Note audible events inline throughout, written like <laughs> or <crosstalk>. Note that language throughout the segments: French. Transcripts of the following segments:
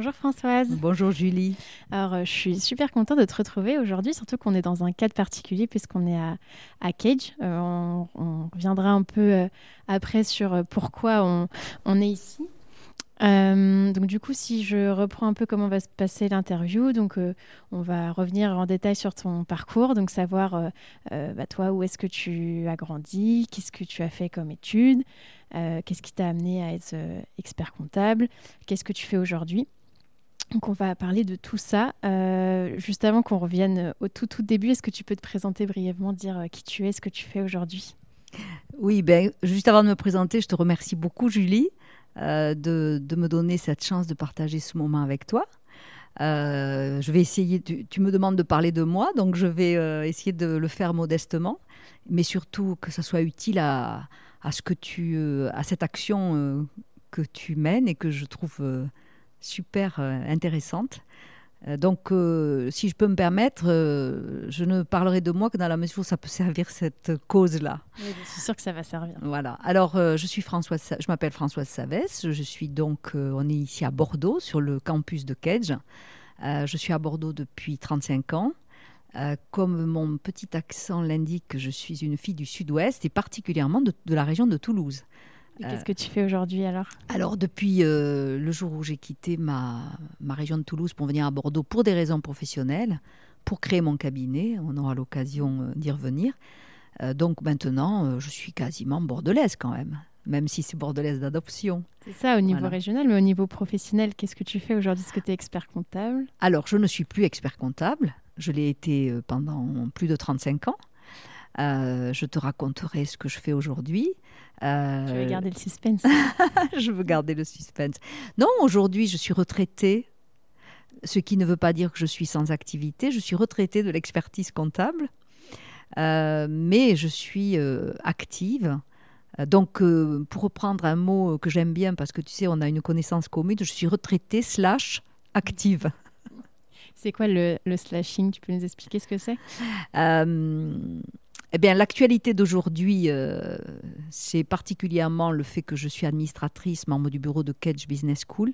Bonjour Françoise. Bonjour Julie. Alors, euh, je suis super contente de te retrouver aujourd'hui, surtout qu'on est dans un cadre particulier puisqu'on est à, Cage. Euh, on, reviendra un peu euh, après sur pourquoi on, est ici. donc du coup, si je reprends un peu comment va se passer l'interview, donc on va revenir en détail sur ton parcours, donc savoir bah, toi où est-ce que tu as grandi, qu'est-ce que tu as fait comme études, qu'est-ce qui t'a amené à être expert comptable, qu'est-ce que tu fais aujourd'hui. Donc on va parler de tout ça. Euh, juste avant qu'on revienne au tout tout début, est-ce que tu peux te présenter brièvement, dire euh, qui tu es, ce que tu fais aujourd'hui? Oui, ben, juste avant de me présenter, je te remercie beaucoup Julie euh, de, de, me donner cette chance de partager ce moment avec toi. je vais essayer, tu, me demandes de parler de moi, donc je vais essayer de le faire modestement, mais surtout que ça soit utile à, à ce que tu, à cette action que tu mènes et que je trouve super euh, intéressante. Euh, donc, euh, si je peux me permettre, je ne parlerai de moi que dans la mesure où ça peut servir cette cause-là. Oui, je sûr que ça va servir. Voilà. Alors, je suis Françoise, je m'appelle Françoise Savès. Je suis donc, on est ici à Bordeaux, sur le campus de Kedge. je suis à Bordeaux depuis 35 ans. comme mon petit accent l'indique, je suis une fille du Sud-Ouest et particulièrement de, de la région de Toulouse. Qu'est-ce que tu fais aujourd'hui alors? Alors depuis euh, le jour où j'ai quitté ma, ma région de Toulouse pour venir à Bordeaux pour des raisons professionnelles, pour créer mon cabinet, on aura l'occasion euh, d'y revenir. Euh, donc maintenant, je suis quasiment bordelaise quand même, même si c'est bordelaise d'adoption. C'est ça au niveau régional, mais au niveau professionnel, qu'est-ce que tu fais aujourd'hui? Est-ce que tu es expert comptable? Alors je ne suis plus expert comptable, je l'ai été pendant plus de 35 ans. Je te raconterai ce que je fais aujourd'hui. Euh... Tu veux garder le suspense <laughs> Je veux garder le suspense. Non, aujourd'hui, je suis retraitée, ce qui ne veut pas dire que je suis sans activité. Je suis retraitée de l'expertise comptable, euh, mais je suis euh, active. Donc, euh, pour reprendre un mot que j'aime bien, parce que tu sais, on a une connaissance commune, je suis retraitée slash active. C'est quoi le, le, slashing? Tu peux nous expliquer ce que c'est? Eh bien, l'actualité d'aujourd'hui, euh, c'est particulièrement le fait que je suis administratrice, membre du bureau de Kedge Business School.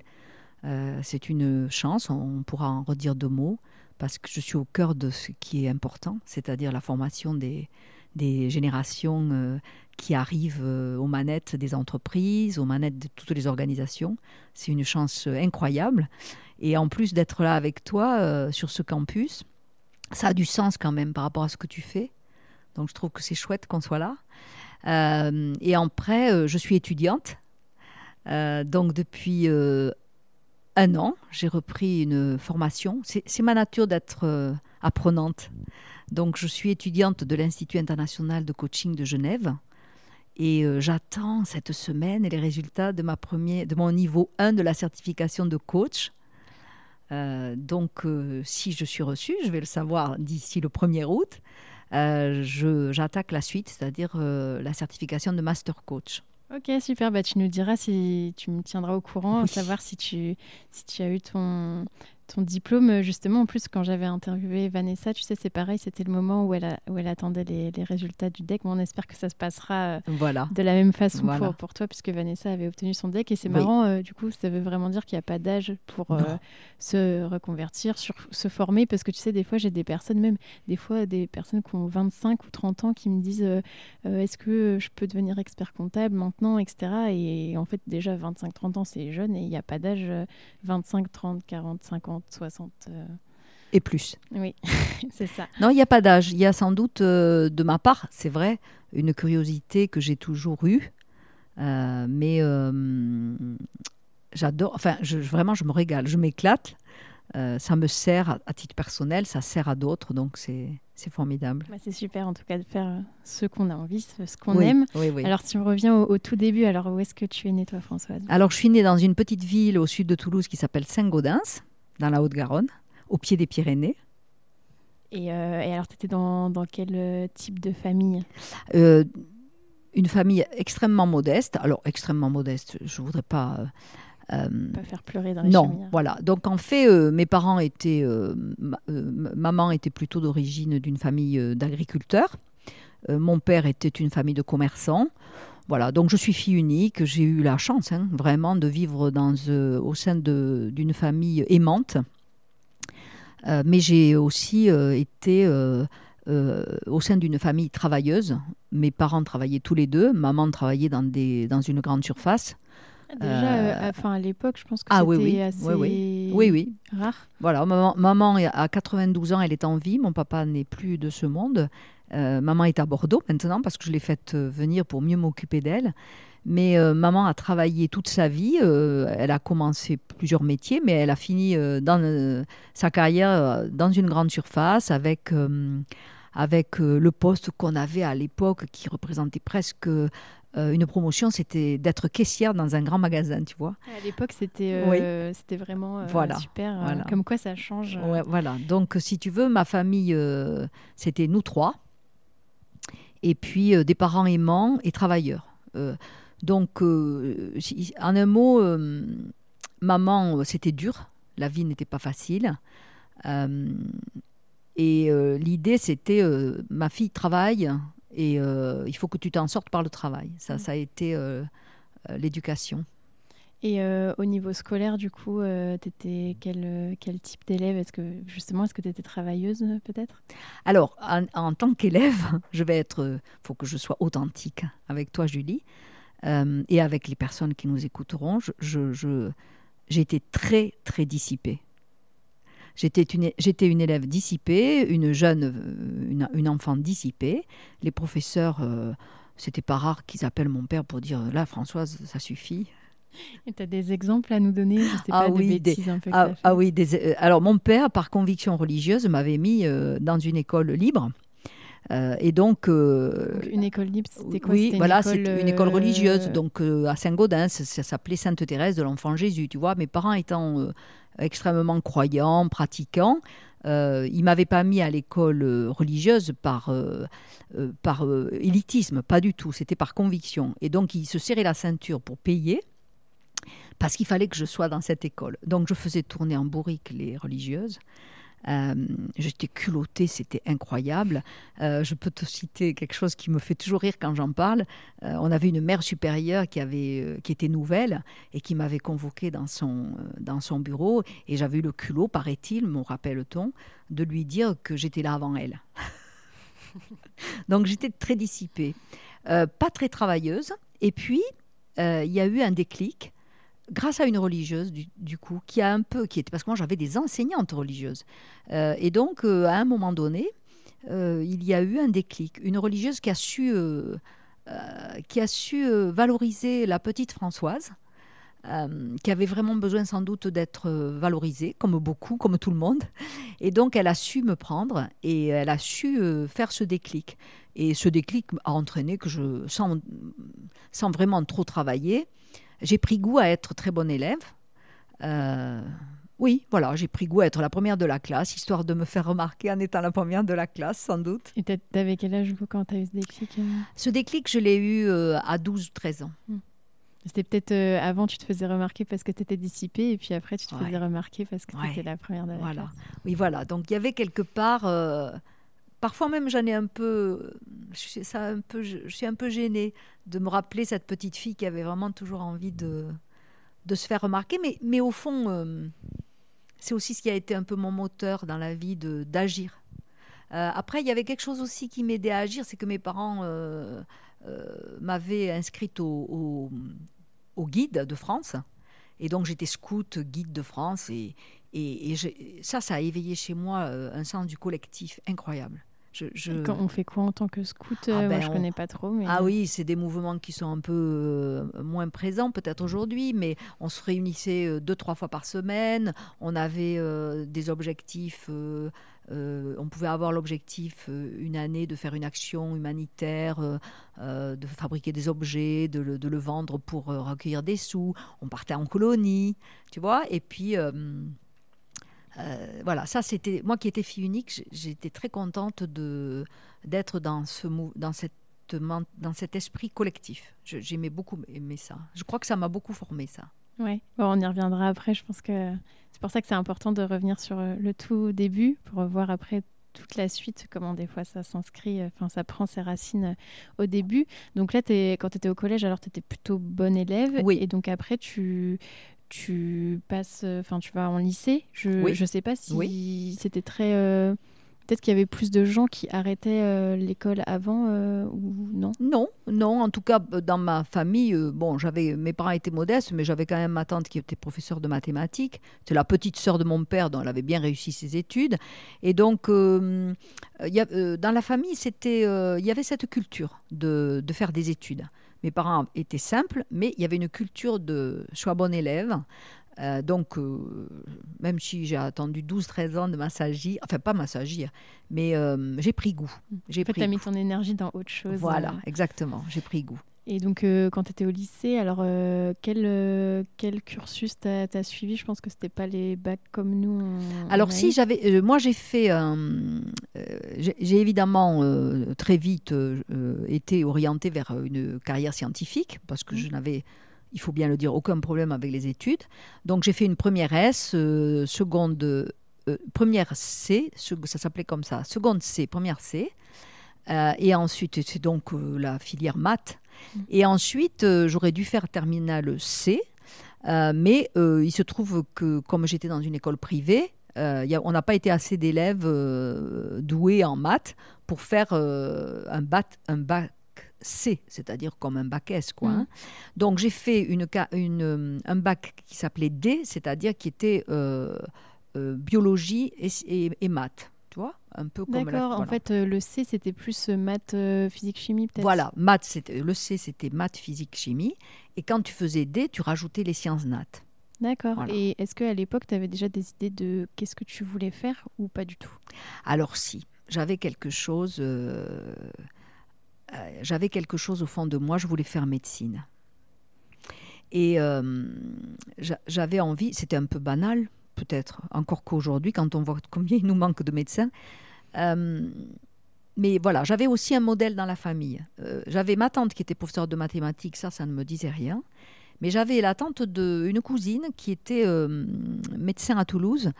Euh, c'est une chance, on pourra en redire deux mots, parce que je suis au cœur de ce qui est important, c'est-à-dire la formation des, des générations euh, qui arrivent aux manettes des entreprises, aux manettes de toutes les organisations. C'est une chance incroyable. Et en plus d'être là avec toi sur ce campus, ça a du sens quand même par rapport à ce que tu fais. Donc je trouve que c'est chouette qu'on soit là. Euh, et après, euh, je suis étudiante. Euh, donc depuis un an, j'ai repris une formation. C'est ma nature d'être apprenante. Donc je suis étudiante de l'Institut international de coaching de Genève. Et j'attends cette semaine les résultats de, ma premier, de mon niveau 1 de la certification de coach. donc, si je suis reçue, je vais le savoir d'ici le 1er août. Euh, j'attaque la suite, c'est-à-dire euh, la certification de Master Coach. Ok, super. Bah, tu nous diras si tu me tiendras au courant, savoir si tu, si tu as eu ton, ton diplôme, euh, justement, en plus, quand j'avais interviewé Vanessa, tu sais, c'est pareil, c'était le moment où elle, où elle attendait les, résultats du deck. on espère que ça se passera euh, voilà. de la même façon pour, pour, toi, puisque Vanessa avait obtenu son deck. Et c'est marrant, euh, du coup, ça veut vraiment dire qu'il n'y a pas d'âge pour se reconvertir, sur, se former, parce que tu sais, des fois, j'ai des personnes, même des fois, des personnes qui ont 25 ou 30 ans qui me disent est-ce que je peux devenir expert comptable maintenant, etc. Et en fait, déjà, 25-30 ans, c'est jeune et il n'y a pas d'âge 25, 30, 40, 50. 60. Euh. et plus. Oui, <laughs> c'est ça. Non, il n'y a pas d'âge. Il y a sans doute, euh, de ma part, c'est vrai, une curiosité que j'ai toujours eue. Euh, mais euh, j'adore, enfin, je, vraiment, je me régale, je m'éclate. ça me sert à, titre personnel, ça sert à d'autres, donc c'est formidable. Bah, c'est super en tout cas de faire ce qu'on a envie, ce, qu'on aime. Oui, oui. Alors si on revient au, au, tout début, alors où est-ce que tu es née toi Françoise? Alors je suis née dans une petite ville au sud de Toulouse qui s'appelle Saint-Gaudens, dans la Haute-Garonne au pied des Pyrénées. Et, euh, et alors, tu étais dans, dans, quel euh, type de famille? Euh, Une famille extrêmement modeste. Alors, extrêmement modeste, je ne voudrais pas... Euh, pas faire pleurer dans les Non, chemins. voilà. Donc, en fait, euh, mes parents étaient... Ma, maman était plutôt d'origine d'une famille d'agriculteurs. mon père était une famille de commerçants. Voilà, donc je suis fille unique. J'ai eu la chance, hein, vraiment, de vivre dans, au sein d'une famille aimante. Euh, mais j'ai aussi euh, été euh, au sein d'une famille travailleuse. Mes parents travaillaient tous les deux. Maman travaillait dans, des, dans une grande surface. Déjà, enfin, à l'époque, je pense que ah, c'était oui, oui. assez oui, oui. oui, rare. Voilà, maman, maman, à 92 ans, elle est en vie. Mon papa n'est plus de ce monde. Euh, maman est à Bordeaux maintenant parce que je l'ai faite venir pour mieux m'occuper d'elle. Mais euh, maman a travaillé toute sa vie. Euh, elle a commencé plusieurs métiers, mais elle a fini euh, dans euh, sa carrière dans une grande surface avec, avec le poste qu'on avait à l'époque qui représentait presque une promotion, c'était d'être caissière dans un grand magasin, tu vois. À l'époque, c'était euh, c'était vraiment euh, voilà. super. Voilà. Comme quoi, ça change. Ouais, voilà. Donc, si tu veux, ma famille, euh, c'était nous trois. Et puis, des parents aimants et travailleurs. donc, si, en un mot, maman, c'était dur. La vie n'était pas facile. et l'idée, c'était, ma fille travaille, et euh, il faut que tu t'en sortes par le travail. Ça, ça a été euh, l'éducation. Et euh, au niveau scolaire, du coup, euh, tu étais quel, quel type d'élève? Est-ce que justement, est-ce que tu étais travailleuse peut-être? Alors, en, tant qu'élève, <laughs> je vais être. Il faut que je sois authentique avec toi, Julie, euh, et avec les personnes qui nous écouteront. Je, je, été très, très dissipée. J'étais une, j'étais une élève dissipée, une jeune, une, une enfant dissipée. Les professeurs, euh, c'était pas rare qu'ils appellent mon père pour dire là, Françoise, ça suffit. Et tu as des exemples à nous donner Je sais ah pas, oui, des, un peu ah, ah, oui, des, euh, alors mon père, par conviction religieuse, m'avait mis euh, dans une école libre. Euh, et donc, euh, donc, une école libre, c'était quoi? Oui, c'était voilà, une école, c'est une école religieuse. euh, Donc, à Saint-Gaudens, ça s'appelait Sainte-Thérèse de l'Enfant Jésus. Tu vois, mes parents étant extrêmement croyants, pratiquants, euh, ils m'avaient pas mis à l'école religieuse par, euh, par euh, élitisme, pas du tout. C'était par conviction. Et donc, ils se serraient la ceinture pour payer parce qu'il fallait que je sois dans cette école. Donc, je faisais tourner en bourrique les religieuses. Euh, J'étais culottée, c'était incroyable. Euh, je peux te citer quelque chose qui me fait toujours rire quand j'en parle. Euh, on avait une mère supérieure qui, avait, qui était nouvelle et qui m'avait convoquée dans son, dans son bureau. Et j'avais eu le culot, paraît-il, me rappelle-t-on, de lui dire que j'étais là avant elle. <laughs> Donc j'étais très dissipée, pas très travailleuse. Et puis, il y a eu un déclic grâce à une religieuse du, coup qui a un peu qui était parce que moi j'avais des enseignantes religieuses euh, et donc euh, à un moment donné euh, il y a eu un déclic une religieuse qui a su qui a su valoriser la petite Françoise qui avait vraiment besoin sans doute d'être valorisée, comme beaucoup, comme tout le monde. Et donc, elle a su me prendre et elle a su faire ce déclic. Et ce déclic a entraîné que je, sans, sans vraiment trop travailler, j'ai pris goût à être très bonne élève. Euh, oui, voilà, j'ai pris goût à être la première de la classe, histoire de me faire remarquer en étant la première de la classe, sans doute. Et t'avais quel âge vous, quand tu as eu ce déclic euh Ce déclic, je l'ai eu euh, à 12-13 ans. Hmm. C'était peut-être euh, avant, tu te faisais remarquer parce que tu étais dissipée, et puis après, tu te Ouais. faisais remarquer parce que tu étais la première de la Voilà. classe. Oui, voilà. Donc il y avait quelque part. euh, parfois même, j'en ai un peu. Je ça un peu. Je, suis un peu gênée de me rappeler cette petite fille qui avait vraiment toujours envie de, se faire remarquer. Mais, mais au fond, euh, c'est aussi ce qui a été un peu mon moteur dans la vie de d'agir. Euh, après, il y avait quelque chose aussi qui m'aidait à agir, c'est que mes parents euh, m'avaient inscrite au guide de France. Et donc j'étais scout, guide de France, et, Et, ça, ça a éveillé chez moi un sens du collectif incroyable. Quand on fait quoi en tant que scout ah Moi, ben, je ne connais pas trop. Ah oui, c'est des mouvements qui sont un peu moins présents peut-être aujourd'hui, mais on se réunissait deux, trois fois par semaine. On avait des objectifs euh, on pouvait avoir l'objectif euh, une année de faire une action humanitaire, euh, de fabriquer des objets, de le, vendre pour recueillir des sous. On partait en colonie, tu vois. Et puis voilà, ça c'était moi qui étais fille unique. J'étais très contente de d'être dans ce dans cette dans cet esprit collectif. J'aimais beaucoup aimer ça. Je crois que ça m'a beaucoup formé ça. Oui, on y reviendra après. Je pense que c'est pour ça que c'est important de revenir sur euh, le tout début pour voir après toute la suite, comment des fois ça s'inscrit, euh, enfin ça prend ses racines euh, au début. Donc là, es, quand tu étais au collège, alors tu étais plutôt bonne élève. Oui. Et donc après, tu, tu passes, enfin tu vas en lycée. Je ne sais pas si c'était très... Peut-être qu'il y avait plus de gens qui arrêtaient euh, l'école avant euh, ou non? Non, non. En tout cas, euh, dans ma famille, bon, j'avais mes parents étaient modestes, mais j'avais quand même ma tante qui était professeure de mathématiques. C'est la petite sœur de mon père, dont elle avait bien réussi ses études. Et donc, y a, dans la famille, c'était, il y avait cette culture de, de faire des études. Mes parents étaient simples, mais il y avait une culture de sois bon élève, euh, donc, euh, même si j'ai attendu 12-13 ans de m'assagir, enfin pas m'assagir, mais euh, j'ai pris goût. J'ai tu as mis ton énergie dans autre chose. Voilà, exactement, j'ai pris goût. Et donc, quand tu étais au lycée, alors quel, quel cursus tu as, suivi? Je pense que c'était pas les bacs comme nous. alors, si, j'avais. moi, j'ai fait. j'ai évidemment très vite été orientée vers une carrière scientifique parce que mmh. je n'avais il faut bien le dire, aucun problème avec les études. Donc j'ai fait une première S, euh, seconde, euh, première C, ça s'appelait comme ça, seconde C, première C. Euh, et ensuite, c'est donc la filière maths. Et ensuite, j'aurais dû faire terminale C. mais il se trouve que comme j'étais dans une école privée, on n'a pas été assez d'élèves doués en maths pour faire un, un bac C, c'est-à-dire comme un bac S. Quoi, hein. Donc j'ai fait une, une, un bac qui s'appelait D, c'est-à-dire qui était euh, euh, biologie et, et, maths. Tu vois un peu comme D'accord, en fait, euh, le C, c'était plus maths, physique, chimie, peut-être Voilà, maths, le C, c'était maths, physique, chimie. Et quand tu faisais D, tu rajoutais les sciences nat. D'accord. Et est-ce qu'à l'époque, tu avais déjà des idées de qu'est-ce que tu voulais faire ou pas du tout? Alors si, j'avais quelque chose euh, j'avais quelque chose au fond de moi, je voulais faire médecine. Et euh, j'avais envie, c'était un peu banal, peut-être, encore qu'aujourd'hui, quand on voit combien il nous manque de médecins. Euh, mais voilà, j'avais aussi un modèle dans la famille. j'avais ma tante qui était professeure de mathématiques, ça, ça ne me disait rien. Mais j'avais la tante d'une cousine qui était médecin à Toulouse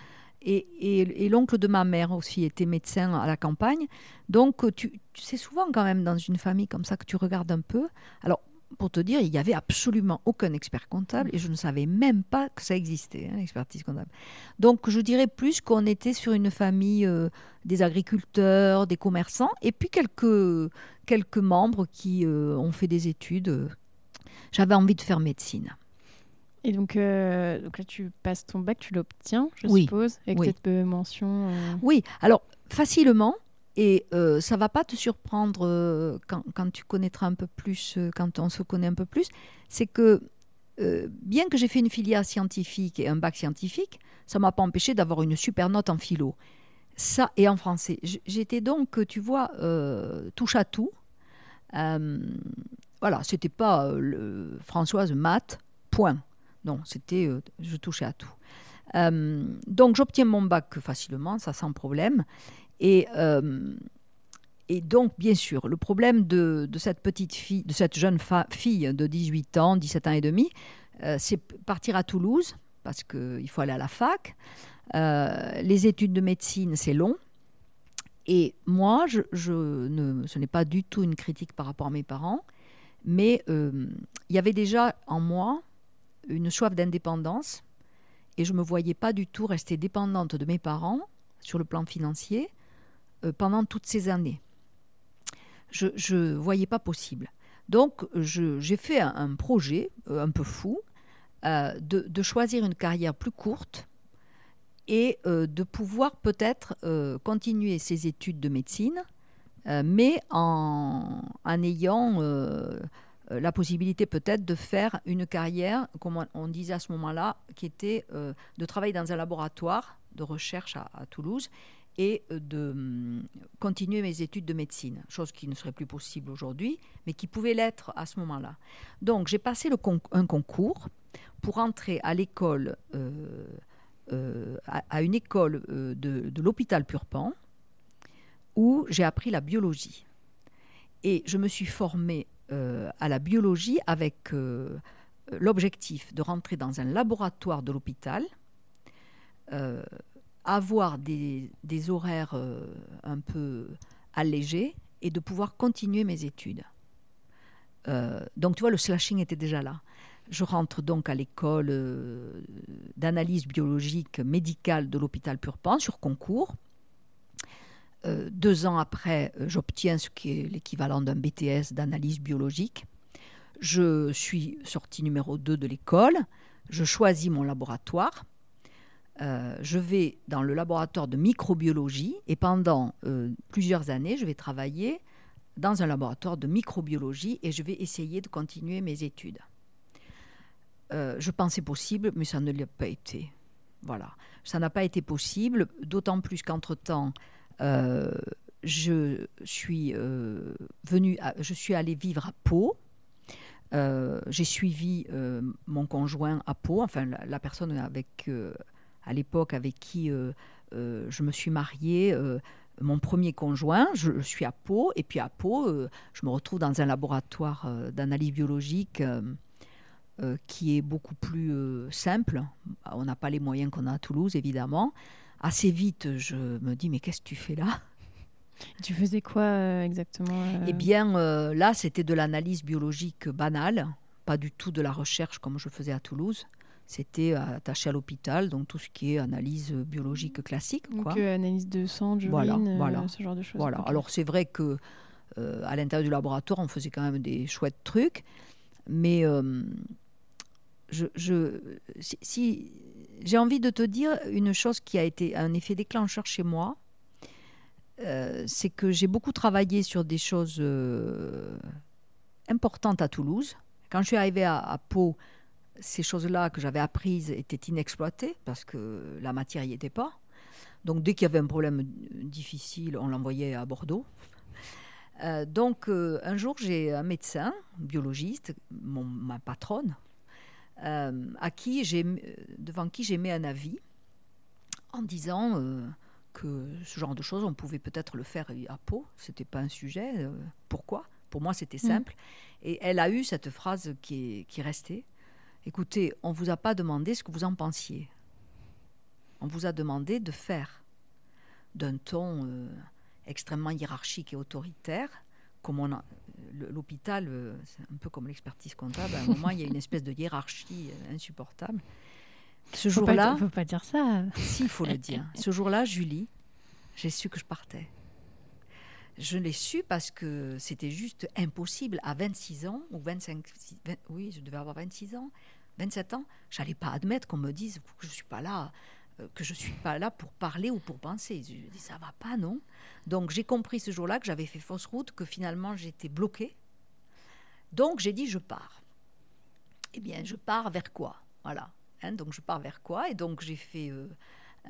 et, l'oncle de ma mère aussi était médecin à la campagne. Donc, tu, sais souvent quand même dans une famille comme ça que tu regardes un peu. Alors, pour te dire, il n'y avait absolument aucun expert comptable et je ne savais même pas que ça existait, hein, l'expertise comptable. Donc, je dirais plus qu'on était sur une famille euh, des agriculteurs, des commerçants et puis quelques, quelques membres qui euh, ont fait des études. J'avais envie de faire médecine. Et donc, euh, donc là, tu passes ton bac, tu l'obtiens, je suppose, avec cette mention. Oui, alors facilement. Et euh, ça va pas te surprendre euh, quand, tu connaîtras un peu plus, quand on se connaît un peu plus, c'est que bien que j'ai fait une filière scientifique et un bac scientifique, ça m'a pas empêché d'avoir une super note en philo. Ça et en français. J'étais donc, tu vois, touche à tout. voilà, c'était pas Françoise maths, point. Non, c'était, euh, je touchais à tout. Euh, donc j'obtiens mon bac facilement, ça sans problème. Et, euh, et donc, bien sûr, le problème de, cette petite fille, de cette jeune fille de 18 ans, 17 ans et demi, c'est partir à Toulouse, parce qu'il faut aller à la fac. les études de médecine, c'est long. Et moi, ce n'est pas du tout une critique par rapport à mes parents, mais il y avait déjà en moi une soif d'indépendance et je ne me voyais pas du tout rester dépendante de mes parents sur le plan financier euh, pendant toutes ces années. Je ne voyais pas possible. Donc j'ai fait un, projet euh, un peu fou euh, de, choisir une carrière plus courte et de pouvoir peut-être continuer ses études de médecine, mais en, ayant euh, la possibilité peut-être de faire une carrière, comme on disait à ce moment-là, qui était euh, de travailler dans un laboratoire de recherche à, Toulouse et euh, de hum, continuer mes études de médecine, chose qui ne serait plus possible aujourd'hui, mais qui pouvait l'être à ce moment-là. Donc j'ai passé un concours pour entrer à l'école, à, une école de, de l'hôpital Purpan, où j'ai appris la biologie. Et je me suis formée euh, à la biologie avec euh, l'objectif de rentrer dans un laboratoire de l'hôpital, euh, avoir des, horaires un peu allégés et de pouvoir continuer mes études. donc tu vois, le slashing était déjà là. Je rentre donc à l'école d'analyse biologique médicale de l'hôpital Purpan sur concours. Euh, deux ans après, euh, j'obtiens ce qui est l'équivalent d'un BTS d'analyse biologique. Je suis sortie numéro 2 de l'école. Je choisis mon laboratoire. Euh, je vais dans le laboratoire de microbiologie et pendant plusieurs années, je vais travailler dans un laboratoire de microbiologie et je vais essayer de continuer mes études. je pensais possible, mais ça ne l'a pas été. Voilà, ça n'a pas été possible, d'autant plus qu'entre-temps, euh, je suis euh, venue, je suis allée vivre à Pau. Euh, j'ai suivi mon conjoint à Pau, enfin la, personne avec, à l'époque avec qui je me suis mariée, mon premier conjoint, je, suis à Pau, et puis à Pau, je me retrouve dans un laboratoire d'analyse biologique qui est beaucoup plus simple. On n'a pas les moyens qu'on a à Toulouse, évidemment assez vite, je me dis, mais qu'est-ce que tu fais là? Tu faisais quoi euh, exactement euh? Eh bien, euh, là, c'était de l'analyse biologique banale, pas du tout de la recherche comme je faisais à Toulouse. C'était attaché à l'hôpital, donc tout ce qui est analyse biologique classique. Donc analyse de sang, d'urine, voilà, ce genre de choses. Voilà. Alors c'est vrai que à l'intérieur du laboratoire, on faisait quand même des chouettes trucs, mais je, je, si, j'ai envie de te dire une chose qui a été un effet déclencheur chez moi. Euh, c'est que j'ai beaucoup travaillé sur des choses euh, importantes à Toulouse. Quand je suis arrivée à, Pau, ces choses-là que j'avais apprises étaient inexploitées parce que la matière n'y était pas. Donc dès qu'il y avait un problème difficile, on l'envoyait à Bordeaux. Euh, donc un jour, j'ai un médecin, biologiste, mon, ma patronne, euh, à qui j'ai, devant qui j'ai mis un avis en disant euh, que ce genre de choses, on pouvait peut-être le faire à Pau. C'était pas un sujet. Euh, pourquoi? Pour moi, c'était mm. simple. Et elle a eu cette phrase qui est, qui restée. Écoutez, on vous a pas demandé ce que vous en pensiez. On vous a demandé de faire d'un ton extrêmement hiérarchique et autoritaire, comme on a, l'hôpital, euh, c'est un peu comme l'expertise comptable. À un moment, il y a une espèce de hiérarchie euh, insupportable. Ce jour-là, il faut pas dire ça. Si, il faut le dire. Ce jour-là, Julie, j'ai su que je partais. Je l'ai su parce que c'était juste impossible. À 26 ans, ou 25, oui, je devais avoir 26 ans, 27 ans, j'allais pas admettre qu'on me dise que je suis pas là euh, que je suis pas là pour parler ou pour penser. Je dis ça va pas, non Donc j'ai compris ce jour-là que j'avais fait fausse route, que finalement j'étais bloquée. Donc j'ai dit je pars. Eh bien, je pars vers quoi? Voilà. Hein, donc je pars vers quoi? Et donc j'ai fait euh,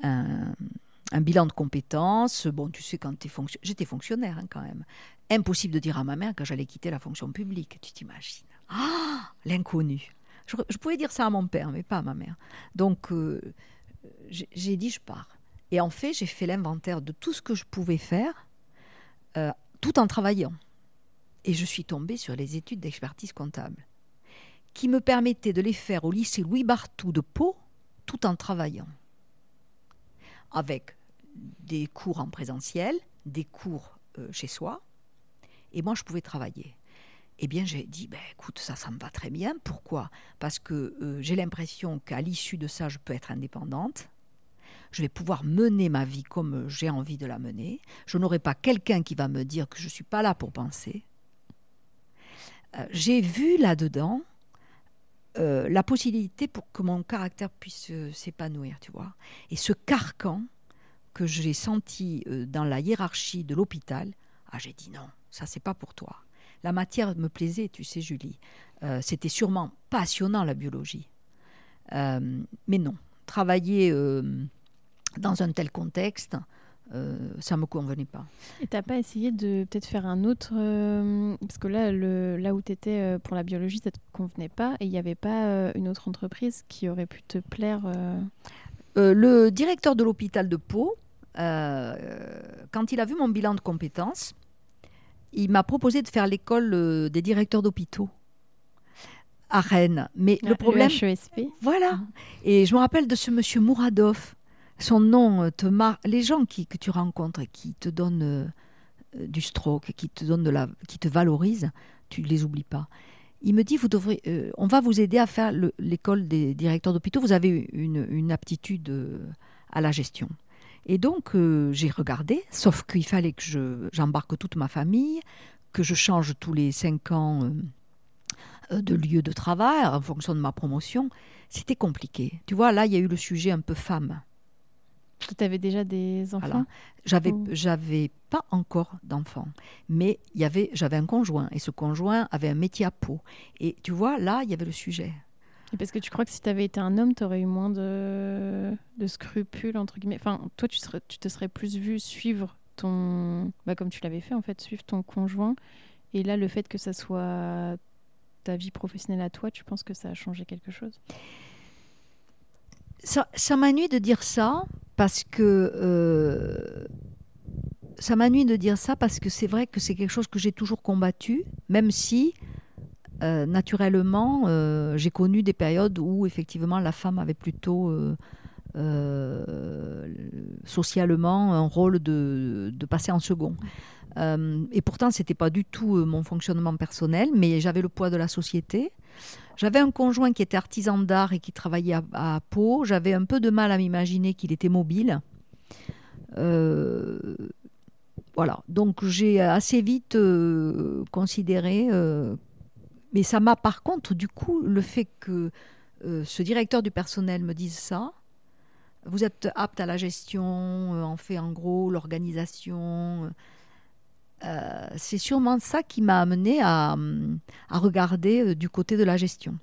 un, bilan de compétences. Bon, tu sais, quand es fonctionnaire, j'étais fonctionnaire hein, quand même. Impossible de dire à ma mère que j'allais quitter la fonction publique. Tu t'imagines? Ah L'inconnu. Je, pouvais dire ça à mon père, mais pas à ma mère. Donc. Euh, j'ai dit je pars. Et en fait, j'ai fait l'inventaire de tout ce que je pouvais faire, euh, tout en travaillant. Et je suis tombée sur les études d'expertise comptable, qui me permettaient de les faire au lycée Louis Barthou de Pau, tout en travaillant. Avec des cours en présentiel, des cours euh, chez soi, et moi je pouvais travailler. Eh bien, j'ai dit, ben, écoute, ça, ça me va très bien. Pourquoi? Parce que euh, j'ai l'impression qu'à l'issue de ça, je peux être indépendante. Je vais pouvoir mener ma vie comme j'ai envie de la mener. Je n'aurai pas quelqu'un qui va me dire que je ne suis pas là pour penser. Euh, j'ai vu là-dedans euh, la possibilité pour que mon caractère puisse s'épanouir, tu vois. Et ce carcan que j'ai senti dans la hiérarchie de l'hôpital, ah, j'ai dit non, ça c'est pas pour toi. La matière me plaisait, tu sais, Julie. C'était sûrement passionnant la biologie. mais non, travailler dans un tel contexte, euh, ça me convenait pas. Et t'as pas essayé de peut-être faire un autre euh, parce que là, le, là où tu étais euh, pour la biologie, ça te convenait pas et il n'y avait pas euh, une autre entreprise qui aurait pu te plaire. le directeur de l'hôpital de Pau, quand il a vu mon bilan de compétences, il m'a proposé de faire l'école des directeurs d'hôpitaux à Rennes. Mais le problème, HESP. voilà. Ah. Et je me rappelle de ce monsieur Mouradov son nom euh, te marque. Les gens qui, que tu rencontres et qui te donnent euh, du stroke, qui te, donnent de la, qui te valorisent, tu ne les oublies pas. Il me dit, vous devrez, euh, on va vous aider à faire l'école des directeurs d'hôpitaux. Vous avez une, une aptitude à la gestion. Et donc, j'ai regardé, sauf qu'il fallait que j'embarque toute ma famille, que je change tous les cinq ans de lieu de travail en fonction de ma promotion. C'était compliqué. Tu vois, là, il y a eu le sujet un peu femme. Tu avais déjà des enfants J'avais j'avais pas encore d'enfants, mais il y avait j'avais un conjoint et ce conjoint avait un métier à peau. Et tu vois, là, il y avait le sujet. Et parce que tu crois que si tu avais été un homme, tu aurais eu moins de, de scrupules, entre guillemets. Enfin, toi, tu, te serais plus vu suivre ton. Bah, comme tu l'avais fait, en fait, suivre ton conjoint. Et là, le fait que ça soit ta vie professionnelle à toi, tu penses que ça a changé quelque chose? Ça, ça m'ennuie de dire ça parce que euh, ça m'ennuie de dire ça parce que c'est vrai que c'est quelque chose que j'ai toujours combattu, même si euh, naturellement euh, j'ai connu des périodes où effectivement la femme avait plutôt socialement un rôle de, de, passer en second. et pourtant, c'était pas du tout mon fonctionnement personnel, mais j'avais le poids de la société. J'avais un conjoint qui était artisan d'art et qui travaillait à, Pau. J'avais un peu de mal à m'imaginer qu'il était mobile. Euh, voilà, donc j'ai assez vite euh, considéré, euh, mais ça m'a par contre, du coup, le fait que ce directeur du personnel me dise ça, vous êtes apte à la gestion, en fait en gros l'organisation, euh, c'est sûrement ça qui m'a amené à, regarder euh, du côté de la gestion.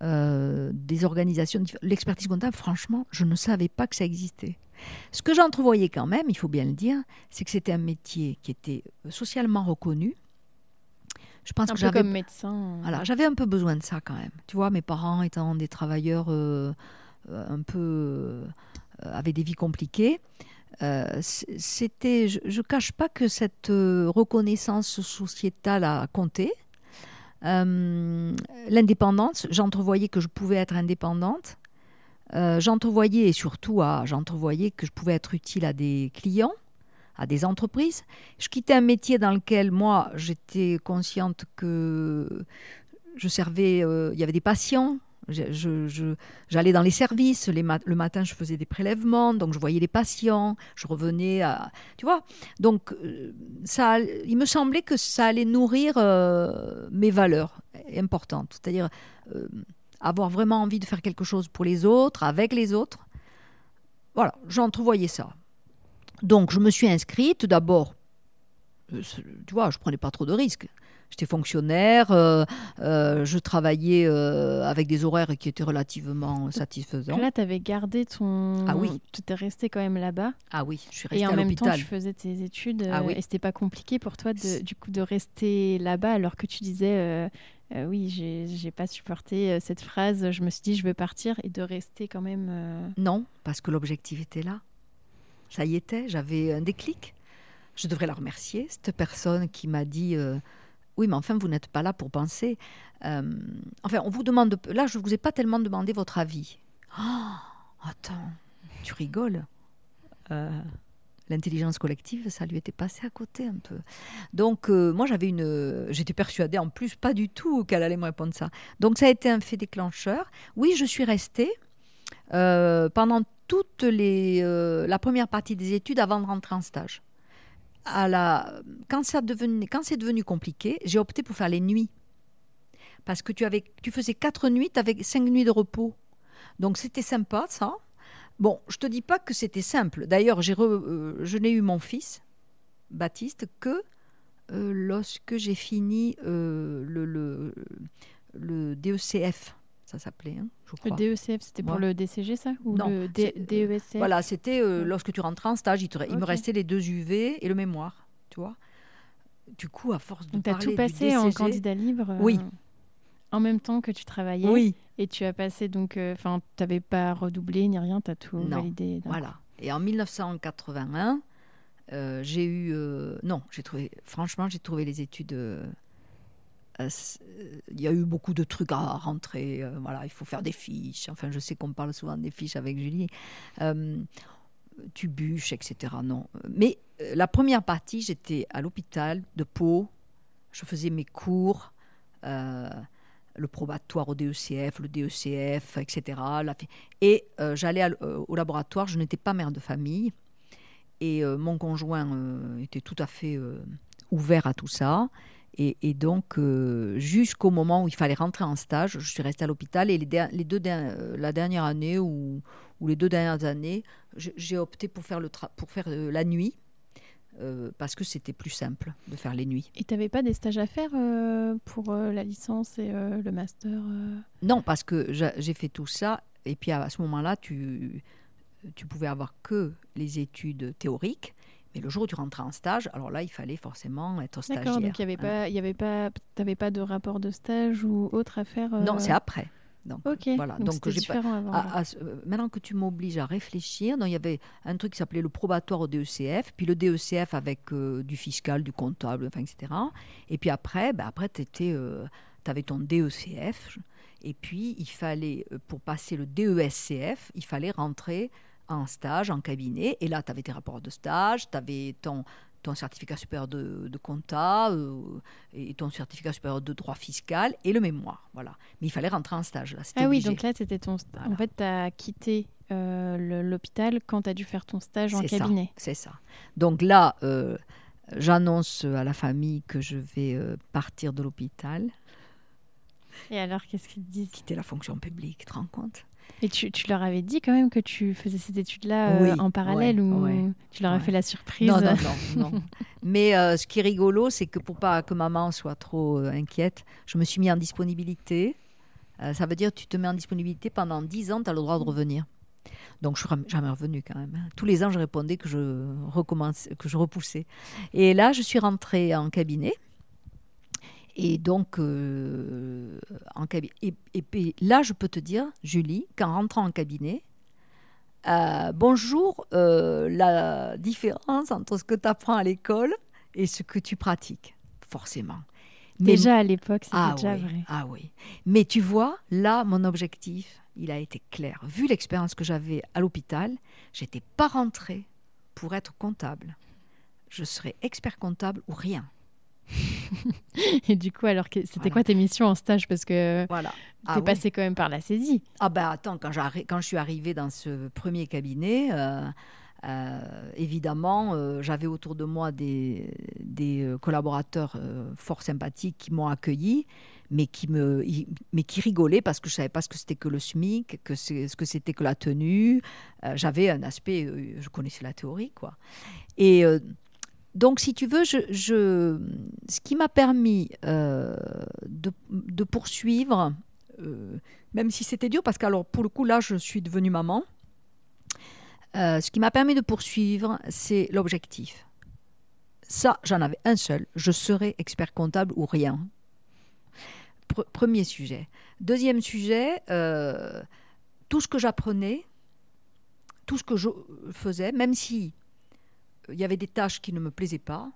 Euh, des organisations, l'expertise comptable, franchement, je ne savais pas que ça existait. Ce que j'entrevoyais quand même, il faut bien le dire, c'est que c'était un métier qui était socialement reconnu. Je pense un que j'avais comme médecin. Voilà, j'avais un peu besoin de ça quand même. Tu vois, mes parents étant des travailleurs un peu avaient des vies compliquées. Euh, c'était, je ne cache pas que cette euh, reconnaissance sociétale a compté. Euh, l'indépendance, j'entrevoyais que je pouvais être indépendante. j'entrevoyais et surtout, j'entrevoyais que je pouvais être utile à des clients, à des entreprises. Je quittais un métier dans lequel moi, j'étais consciente que je servais, il y avait des patients, J'allais dans les services, le matin je faisais des prélèvements, donc je voyais les patients, je revenais à... Tu vois Donc euh, ça, il me semblait que ça allait nourrir euh, mes valeurs importantes, c'est-à-dire euh, avoir vraiment envie de faire quelque chose pour les autres, avec les autres. Voilà, j'entrevoyais ça. Donc je me suis inscrite d'abord, tu vois, je prenais pas trop de risques. J'étais fonctionnaire, euh, euh, je travaillais euh, avec des horaires qui étaient relativement satisfaisants. Là, tu avais gardé ton. Ah oui. Tu étais resté quand même là-bas. Ah oui, je suis restée à l'hôpital. Et en même temps, tu faisais tes études. Ah oui. Et c'était pas compliqué pour toi de, du coup de rester là-bas alors que tu disais. oui, j'ai pas supporté cette phrase. Je me suis dit, je veux partir et de rester quand même. Non, parce que l'objectif était là. Ça y était, j'avais un déclic. Je devrais la remercier, cette personne qui m'a dit oui, mais enfin, vous n'êtes pas là pour penser. Euh, enfin, on vous demande. Là, je ne vous ai pas tellement demandé votre avis. Oh, attends, tu rigoles. Euh, l'intelligence collective, ça lui était passé à côté un peu. Donc, euh, moi, j'avais une. J'étais persuadée en plus, pas du tout, qu'elle allait me répondre ça. Donc, ça a été un fait déclencheur. Oui, je suis restée pendant toute les, la première partie des études avant de rentrer en stage quand, ça quand c'est devenu compliqué, j'ai opté pour faire les nuits. parce que tu, avais, tu faisais quatre nuits avec cinq nuits de repos. Donc c'était sympa ça. Bon, je te dis pas que c'était simple. D'ailleurs, euh, je n'ai eu mon fils, Baptiste, que euh, lorsque j'ai fini euh, le, le, le, DECF. Ça s'appelait, hein, je crois. Le DECF, c'était pour le DCG, ça Ou non, le DESCF Voilà, c'était lorsque tu rentrais en stage, il, il me restait les deux UV et le mémoire, tu vois. Du coup, à force de Donc, tu as tout passé en candidat libre Oui. En même temps que tu travaillais Oui. Et tu as passé donc, euh, enfin, tu n'avais pas redoublé ni rien, tu as tout validé. Voilà. Et en 1981, euh, j'ai eu, euh, non, j'ai trouvé, franchement, j'ai trouvé les études. Il y a eu beaucoup de trucs à rentrer. voilà, il faut faire des fiches. Enfin, je sais qu'on parle souvent des fiches avec Julie. tu bûches, etc. Non. Mais la première partie, j'étais à l'hôpital de Pau. Je faisais mes cours le probatoire au DECF, le DECF, etc. Et euh, j'allais euh, au laboratoire, je n'étais pas mère de famille. Et euh, mon conjoint était tout à fait ouvert à tout ça. Et, donc, jusqu'au moment où il fallait rentrer en stage, je suis restée à l'hôpital. Et les, les deux la dernière année ou, les deux dernières années, j'ai opté pour faire, le pour faire la nuit. Euh, parce que c'était plus simple de faire les nuits. Et tu n'avais pas des stages à faire euh, pour euh, la licence et le master Non, parce que j'ai fait tout ça, et puis à, ce moment-là, tu, tu pouvais avoir que les études théoriques. Mais le jour où tu rentrais en stage, alors là, il fallait forcément être stagiaire. D'accord, donc il n'y avait, pas, y avait pas, pas de rapport de stage ou autre à faire Non, c'est après. Donc, voilà. donc, différent avant, euh, maintenant que tu m'obliges à réfléchir, il y avait un truc qui s'appelait le probatoire au DECF, puis le DECF avec euh, du fiscal, du comptable, enfin, etc. Et puis après, ben après tu euh, avais ton DECF, et puis il fallait, pour passer le DESCF, il fallait rentrer en stage, en cabinet, et là, tu avais tes rapports de stage, tu avais ton, ton certificat supérieur de, de compta euh, et ton certificat supérieur de droit fiscal et le mémoire. Voilà. Mais il fallait rentrer en stage. Là, ah oui, donc là, c'était ton. En fait, tu as quitté euh, l'hôpital quand tu as dû faire ton stage en cabinet. C'est ça. Donc là, euh, j'annonce à la famille que je vais partir de l'hôpital. Et alors, qu'est-ce qu'ils disent? Quitter la fonction publique, tu te rends compte? Et tu, tu, leur avais dit quand même que tu faisais ces études-là euh, en parallèle ou tu leur as fait la surprise? Non, <laughs> non, non. Mais euh, ce qui est rigolo, c'est que pour pas que maman soit trop euh, inquiète, je me suis mis en disponibilité. ça veut dire que tu te mets en disponibilité pendant 10 ans, tu as le droit de revenir. Donc je suis jamais revenue quand même. Hein. Tous les ans, je répondais que je recommence, que je repoussais. Et là, je suis rentrée en cabinet. Et donc, euh, en et, et, là, je peux te dire, Julie, qu'en rentrant en cabinet, euh, bonjour, euh, la différence entre ce que tu apprends à l'école et ce que tu pratiques, forcément. déjà à l'époque, c'était ah déjà vrai. Ah oui. Mais tu vois, là, mon objectif, il a été clair. Vu l'expérience que j'avais à l'hôpital, j'étais pas rentrée pour être comptable. Je serais expert comptable ou rien. <laughs> et du coup, alors, c'était quoi tes missions en stage? Parce que voilà. tu ah es passé quand même par la saisie. Ah ben attends, quand, quand je suis arrivée dans ce premier cabinet, euh, euh, évidemment, euh, j'avais autour de moi des, des collaborateurs fort sympathiques qui m'ont accueilli, mais qui, me, mais qui rigolaient parce que je ne savais pas ce que c'était que le SMIC, que ce que c'était que la tenue. j'avais un aspect, je connaissais la théorie, quoi. Et donc, si tu veux, ce qui m'a permis euh, de, poursuivre, euh, même si c'était dur, parce que pour le coup, là, je suis devenue maman, euh, ce qui m'a permis de poursuivre, c'est l'objectif. Ça, j'en avais un seul. Je serai expert comptable ou rien. premier sujet. Deuxième sujet, tout ce que j'apprenais, tout ce que je faisais, même si il y avait des tâches qui ne me plaisaient pas.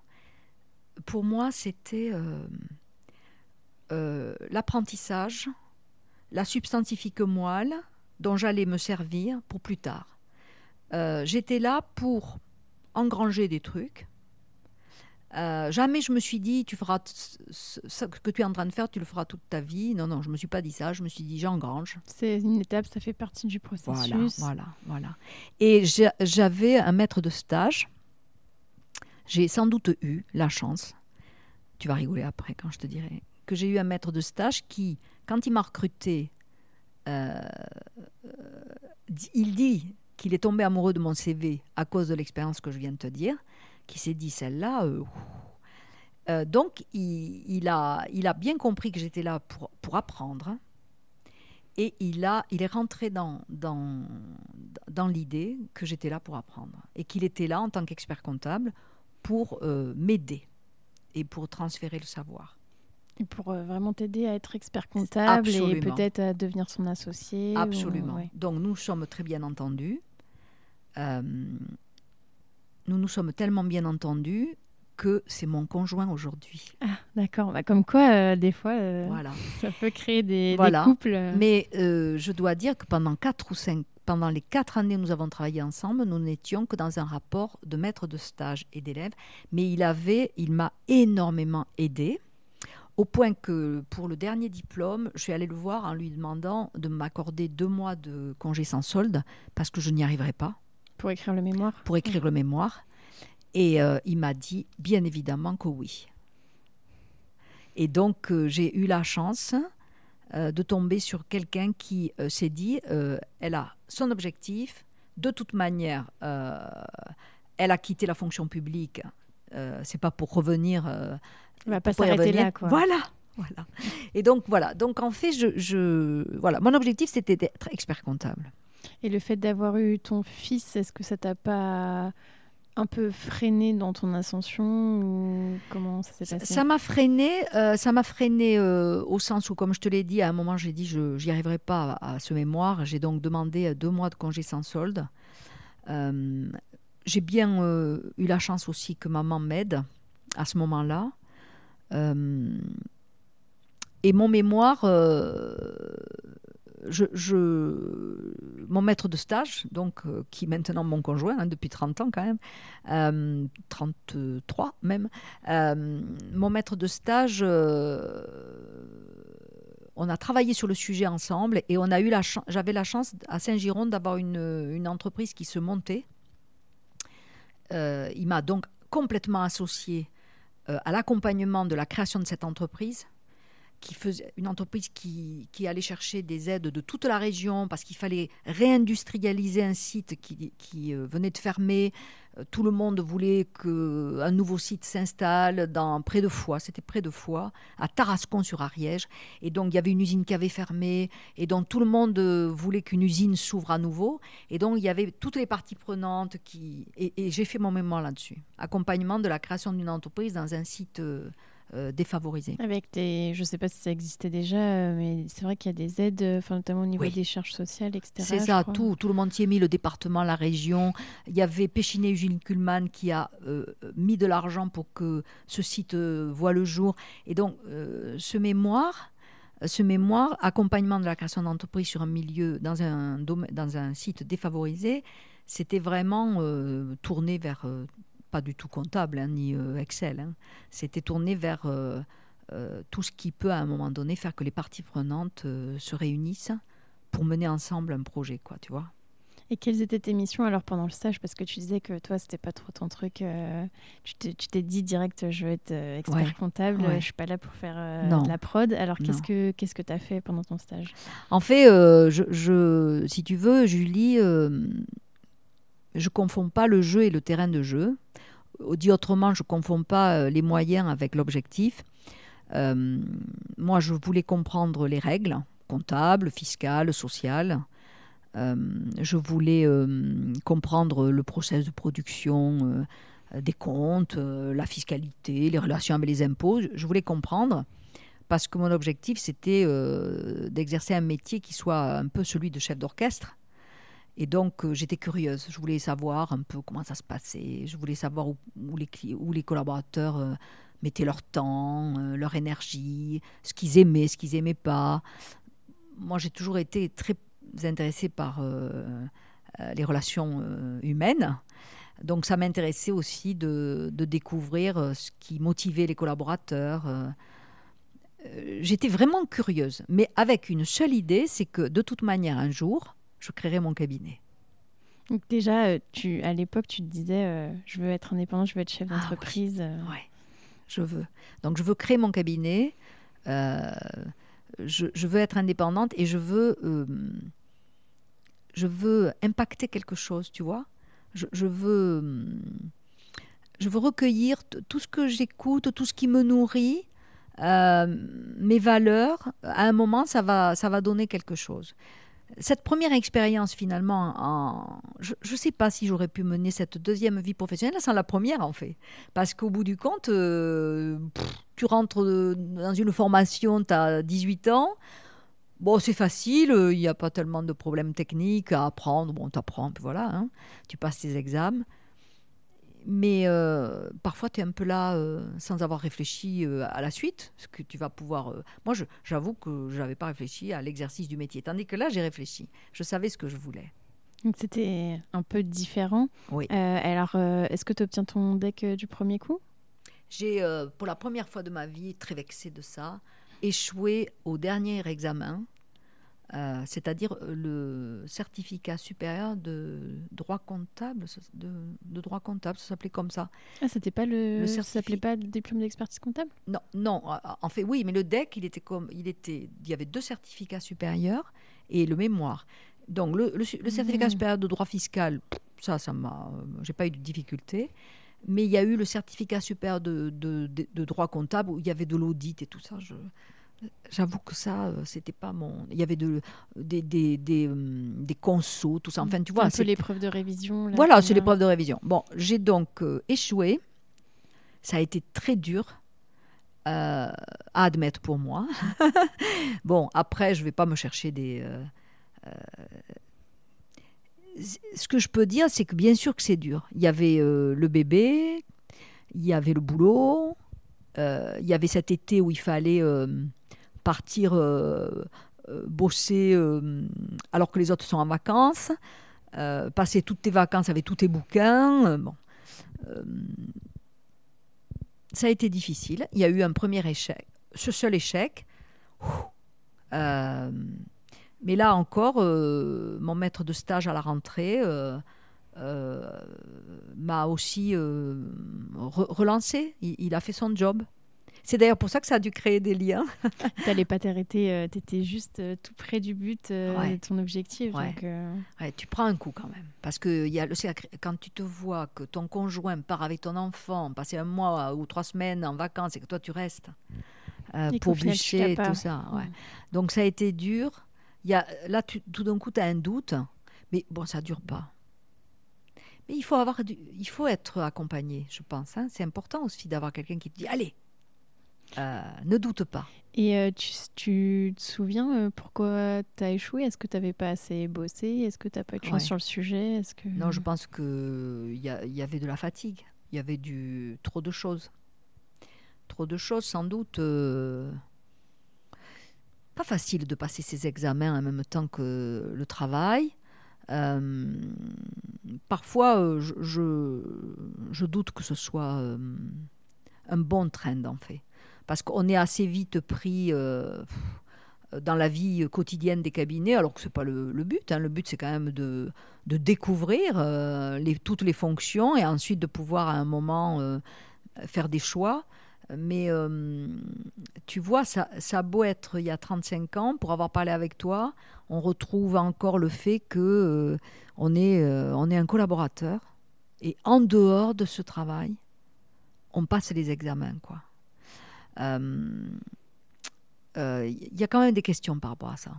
Pour moi, c'était euh, euh, l'apprentissage, la substantifique moelle dont j'allais me servir pour plus tard. Euh, j'étais là pour engranger des trucs. jamais je me suis dit, tu feras ce que tu es en train de faire, tu le feras toute ta vie. Non, non, je me suis pas dit ça. Je me suis dit, j'engrange. C'est une étape, ça fait partie du processus. Voilà, voilà, voilà. Et j'avais un maître de stage j'ai sans doute eu la chance, tu vas rigoler après quand je te dirai, que j'ai eu un maître de stage qui, quand il m'a recruté, euh, il dit qu'il est tombé amoureux de mon CV à cause de l'expérience que je viens de te dire, qui s'est dit celle-là. Euh, euh, donc, il, a, il a bien compris que j'étais là pour, pour apprendre. Et il, a, il est rentré dans, dans, dans l'idée que j'étais là pour apprendre. Et qu'il était là en tant qu'expert comptable pour euh, m'aider et pour transférer le savoir. Et pour vraiment t'aider à être expert comptable et peut-être à devenir son associé. Absolument. Donc nous sommes très bien entendus. Euh, nous nous sommes tellement bien entendus que c'est mon conjoint aujourd'hui. Ah, d'accord. Bah, comme quoi, euh, des fois, euh, voilà. <laughs> ça peut créer des, couples. Mais je dois dire que pendant quatre ou cinq, pendant les quatre années où nous avons travaillé ensemble, nous n'étions que dans un rapport de maître de stage et d'élève. Mais il avait, il m'a énormément aidé. Au point que pour le dernier diplôme, je suis allée le voir en lui demandant de m'accorder deux mois de congé sans solde parce que je n'y arriverais pas. Pour écrire le mémoire Pour écrire le mémoire. Et euh, il m'a dit bien évidemment que oui. Et donc euh, j'ai eu la chance euh, de tomber sur quelqu'un qui s'est dit, elle a son objectif, de toute manière, elle a quitté la fonction publique, c'est pas pour revenir. elle va pas s'arrêter là, quoi. Voilà, voilà. Et donc voilà. Donc en fait, je, je voilà, mon objectif c'était d'être expert comptable. Et le fait d'avoir eu ton fils, est-ce que ça t'a pas un peu freiné dans ton ascension ou comment ça s'est passé? Ça m'a freiné, euh, ça m'a freiné euh, au sens où, comme je te l'ai dit, à un moment j'ai dit je n'y arriverai pas à, ce mémoire. J'ai donc demandé deux mois de congé sans solde. Euh, j'ai bien eu la chance aussi que maman m'aide à ce moment-là. et mon mémoire mon maître de stage, donc, euh, qui est maintenant mon conjoint hein, depuis 30 ans quand même, 33 euh, même, euh, mon maître de stage, on a travaillé sur le sujet ensemble et j'avais la chance à Saint-Giron d'avoir une, une, entreprise qui se montait. il m'a donc complètement associé à l'accompagnement de la création de cette entreprise qui faisait une entreprise qui, allait chercher des aides de toute la région parce qu'il fallait réindustrialiser un site qui, euh, venait de fermer. Euh, tout le monde voulait qu'un nouveau site s'installe dans près de Foix, c'était près de Foix, à Tarascon sur Ariège. Et donc il y avait une usine qui avait fermé, et donc tout le monde euh, voulait qu'une usine s'ouvre à nouveau. Et donc il y avait toutes les parties prenantes qui. Et, j'ai fait mon mémoire là-dessus. Accompagnement de la création d'une entreprise dans un site. Défavorisés. Avec des, je ne sais pas si ça existait déjà, euh, mais c'est vrai qu'il y a des aides, euh, enfin, notamment au niveau des charges sociales, etc. C'est ça, tout, tout le monde y est mis, le département, la région. Il y avait Péchiné Eugène Kuhlmann qui a mis de l'argent pour que ce site voit le jour. Et donc, ce mémoire, ce mémoire, accompagnement de la création d'entreprise sur un milieu, dans un, dans un site défavorisé, c'était vraiment tourné vers pas du tout comptable, hein, ni euh, Excel. Hein. C'était tourné vers euh, euh, tout ce qui peut, à un moment donné, faire que les parties prenantes se réunissent pour mener ensemble un projet, quoi, tu vois. Et quelles étaient tes missions alors pendant le stage? Parce que tu disais que toi, c'était pas trop ton truc. tu t'es dit direct, je veux être expert comptable, je suis pas là pour faire de la prod. Alors qu'est-ce que qu'est-ce que tu as fait pendant ton stage? En fait, je, je, si tu veux, Julie, je confonds pas le jeu et le terrain de jeu. Dit autrement, je ne confonds pas euh, les moyens avec l'objectif. Euh, moi, je voulais comprendre les règles comptables, fiscales, sociales. Euh, je voulais comprendre le process de production des comptes, la fiscalité, les relations avec les impôts. Je voulais comprendre parce que mon objectif, c'était d'exercer un métier qui soit un peu celui de chef d'orchestre et donc, euh, j'étais curieuse. Je voulais savoir un peu comment ça se passait. Je voulais savoir où, les, où les, collaborateurs euh, mettaient leur temps, euh, leur énergie, ce qu'ils aimaient, ce qu'ils n'aimaient pas. Moi, j'ai toujours été très intéressée par les relations humaines. Donc, ça m'intéressait aussi de, découvrir ce qui motivait les collaborateurs. J'étais vraiment curieuse, mais avec une seule idée, c'est que de toute manière, un jour, je créerai mon cabinet. Donc déjà, euh, tu, à l'époque, tu te disais, euh, je veux être indépendant, je veux être chef ah d'entreprise. Oui. Euh. je veux. Donc je veux créer mon cabinet je, veux être indépendante et je veux, je veux impacter quelque chose, tu vois. Je, veux, je veux recueillir tout ce que j'écoute, tout ce qui me nourrit, mes valeurs. À un moment, ça va, ça va donner quelque chose cette première expérience finalement, en, je ne sais pas si j'aurais pu mener cette deuxième vie professionnelle sans la première en fait. Parce qu'au bout du compte, euh, tu rentres dans une formation, tu as 18 ans, bon c'est facile, il n'y a pas tellement de problèmes techniques à apprendre, bon tu apprends, voilà, hein. tu passes tes examens mais euh, parfois tu es un peu là euh, sans avoir réfléchi euh, à la suite, ce que tu vas pouvoir... Moi, j'avoue que je n'avais pas réfléchi à l'exercice du métier, tandis que là, j'ai réfléchi. Je savais ce que je voulais. C'était un peu différent. Oui. alors, est-ce que tu obtiens ton deck du premier coup? J'ai, pour la première fois de ma vie, très vexée de ça, échoué au dernier examen euh, c'est-à-dire euh, le certificat supérieur de droit comptable, de, droit comptable, ça s'appelait comme ça. Ah, c'était pas le, ça s'appelait pas le diplôme d'expertise comptable? Non, non. En fait, oui, mais le DEC, il était comme, il était, il y avait deux certificats supérieurs et le mémoire. Donc le, le, certificat mmh. supérieur de droit fiscal, ça, ça m'a, j'ai pas eu de difficulté. Mais il y a eu le certificat supérieur de, de, de droit comptable où il y avait de l'audit et tout ça. Je, J'avoue que ça, euh, c'était pas mon. Il y avait de, des, des, des, hum, des consos, tout ça. Enfin, tu vois. C'est l'épreuve de révision. voilà, c'est l'épreuve de révision. Bon, j'ai donc euh, échoué. Ça a été très dur euh, à admettre pour moi. <laughs> bon, après, je vais pas me chercher des. ce que je peux dire, c'est que bien sûr que c'est dur. Il y avait le bébé, il y avait le boulot, il y avait cet été où il fallait partir euh, euh, bosser euh, alors que les autres sont en vacances, passer toutes tes vacances avec tous tes bouquins. bon. ça a été difficile. Il y a eu un premier échec, ce seul échec. mais là encore, mon maître de stage à la rentrée m'a aussi relancé. il, a fait son job. C'est d'ailleurs pour ça que ça a dû créer des liens. <laughs> tu n'allais pas t'arrêter, euh, tu étais juste euh, tout près du but euh, de ton objectif. tu prends un coup quand même. Parce que y a le, quand tu te vois que ton conjoint part avec ton enfant, passer un mois ou trois semaines en vacances et que toi tu restes pour bûcher et tout ça. Donc ça a été dur. Y a, là, tout d'un coup, tu as un doute. Mais bon, ça ne dure pas. Mais il faut, avoir il faut être accompagné, je pense. Hein. C'est important aussi d'avoir quelqu'un qui te dit Allez, euh, ne doute pas. Et euh, tu, te souviens euh, pourquoi tu as échoué? Est-ce que tu n'avais pas assez bossé? Est-ce que tu n'as pas eu de chance sur le sujet? Est-ce que... Non, je pense qu'il y, y avait de la fatigue. Il y avait du, trop de choses. Trop de choses, sans doute. Pas facile de passer ces examens en même temps que le travail. parfois, je, je, je, doute que ce soit un bon trend, en fait parce qu'on est assez vite pris euh, dans la vie quotidienne des cabinets, alors que ce n'est pas le, but. Hein. Le but, c'est quand même de, découvrir euh, les, toutes les fonctions et ensuite de pouvoir à un moment euh, faire des choix. Mais tu vois, ça, ça a beau être il y a 35 ans, pour avoir parlé avec toi, on retrouve encore le fait que on, est, est un collaborateur. Et en dehors de ce travail, on passe les examens, quoi. Il euh, euh, y a quand même des questions par rapport à ça.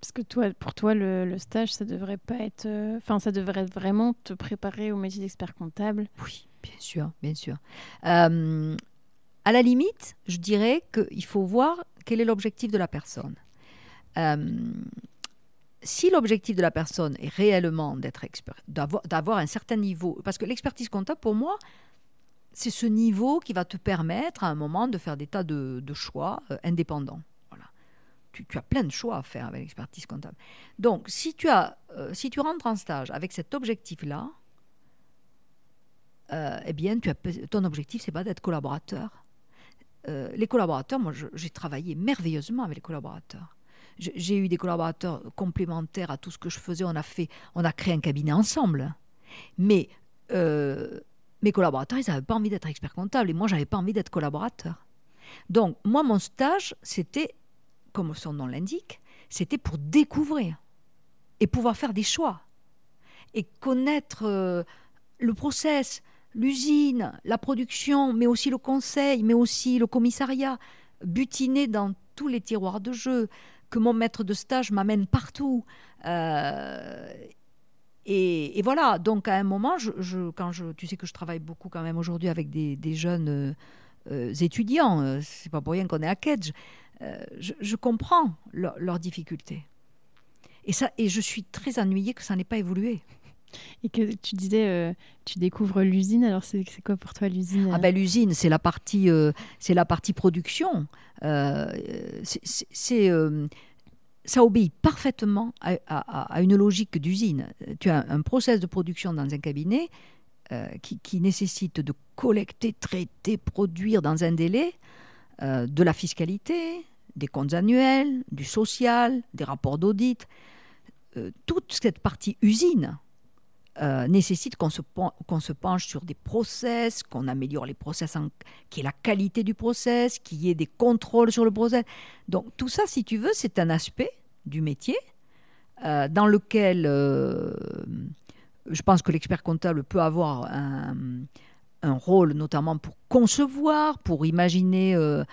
Parce que toi, pour toi, le, stage, ça devrait pas être. Euh, enfin, ça devrait vraiment te préparer au métier d'expert comptable. Oui, bien sûr, bien sûr. à la limite, je dirais qu'il faut voir quel est l'objectif de la personne. si l'objectif de la personne est réellement d'être expert, d'avoir un certain niveau, parce que l'expertise comptable, pour moi, c'est ce niveau qui va te permettre à un moment de faire des tas de, choix euh, indépendants. Voilà. Tu, as plein de choix à faire avec l'expertise comptable. Donc, si tu, as, euh, si tu rentres en stage avec cet objectif-là, euh, eh bien, tu as, ton objectif, c'est pas d'être collaborateur. les collaborateurs, moi, j'ai travaillé merveilleusement avec les collaborateurs. J'ai eu des collaborateurs complémentaires à tout ce que je faisais. On a fait, on a créé un cabinet ensemble. Mais mes collaborateurs, ils n'avaient pas envie d'être expert comptable et moi, j'avais pas envie d'être collaborateur. Donc, moi, mon stage, c'était, comme son nom l'indique, c'était pour découvrir et pouvoir faire des choix et connaître euh, le process, l'usine, la production, mais aussi le conseil, mais aussi le commissariat, butiner dans tous les tiroirs de jeu, que mon maître de stage m'amène partout. Euh, et, voilà, donc à un moment, je, quand je, tu sais que je travaille beaucoup quand même aujourd'hui avec des, jeunes euh, étudiants, c'est pas pour rien qu'on est à Kedge, je, comprends leurs difficultés. Et, ça, et je suis très ennuyée que ça n'ait pas évolué. Et que tu disais, euh, tu découvres l'usine. Alors c'est quoi pour toi l'usine Ah ben l'usine, c'est la partie, euh, c'est la partie production. Euh, c'est ça obéit parfaitement à, une logique d'usine. Tu as un process de production dans un cabinet qui, qui, nécessite de collecter, traiter, produire dans un délai de la fiscalité, des comptes annuels, du social, des rapports d'audit. toute cette partie usine euh, nécessite qu'on se, qu'on se penche sur des process, qu'on améliore les process, qui est la qualité du process, qu'il y ait des contrôles sur le process. Donc tout ça, si tu veux, c'est un aspect du métier euh, dans lequel euh, je pense que l'expert comptable peut avoir un, rôle notamment pour concevoir, pour imaginer euh,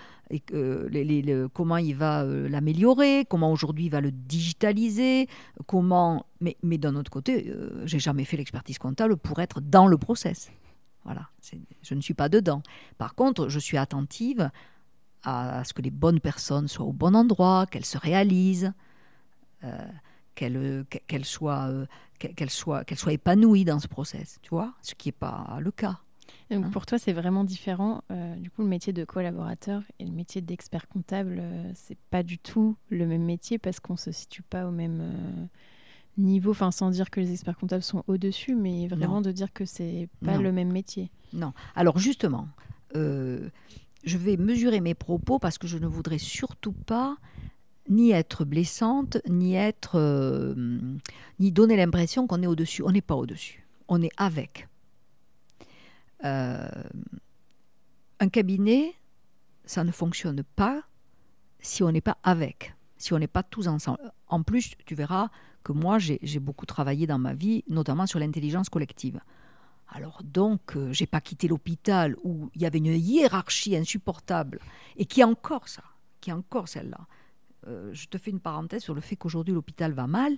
comment il va l'améliorer, comment aujourd'hui il va le digitaliser, comment. Mais, mais d'un autre côté, j'ai jamais fait l'expertise comptable pour être dans le process. Voilà, je ne suis pas dedans. Par contre, je suis attentive à, ce que les bonnes personnes soient au bon endroit, qu'elles se réalisent, qu'elles soient, qu'elles soient, qu'elles soient épanouies dans ce process, tu vois, ce qui n'est pas le cas. Donc hein pour toi, c'est vraiment différent. Euh, du coup, le métier de collaborateur et le métier d'expert comptable, euh, c'est pas du tout le même métier parce qu'on se situe pas au même euh, niveau. Enfin, sans dire que les experts comptables sont au-dessus, mais vraiment de dire que c'est pas le même métier. Non. Alors justement, je vais mesurer mes propos parce que je ne voudrais surtout pas ni être blessante, ni être, ni donner l'impression qu'on est au-dessus. On n'est pas au-dessus. On est avec. Euh, un cabinet, ça ne fonctionne pas si on n'est pas avec, si on n'est pas tous ensemble. En plus, tu verras que moi, j'ai beaucoup travaillé dans ma vie, notamment sur l'intelligence collective. Alors donc, euh, j'ai pas quitté l'hôpital où il y avait une hiérarchie insupportable et qui est encore ça, qui est encore celle-là. Euh, je te fais une parenthèse sur le fait qu'aujourd'hui l'hôpital va mal,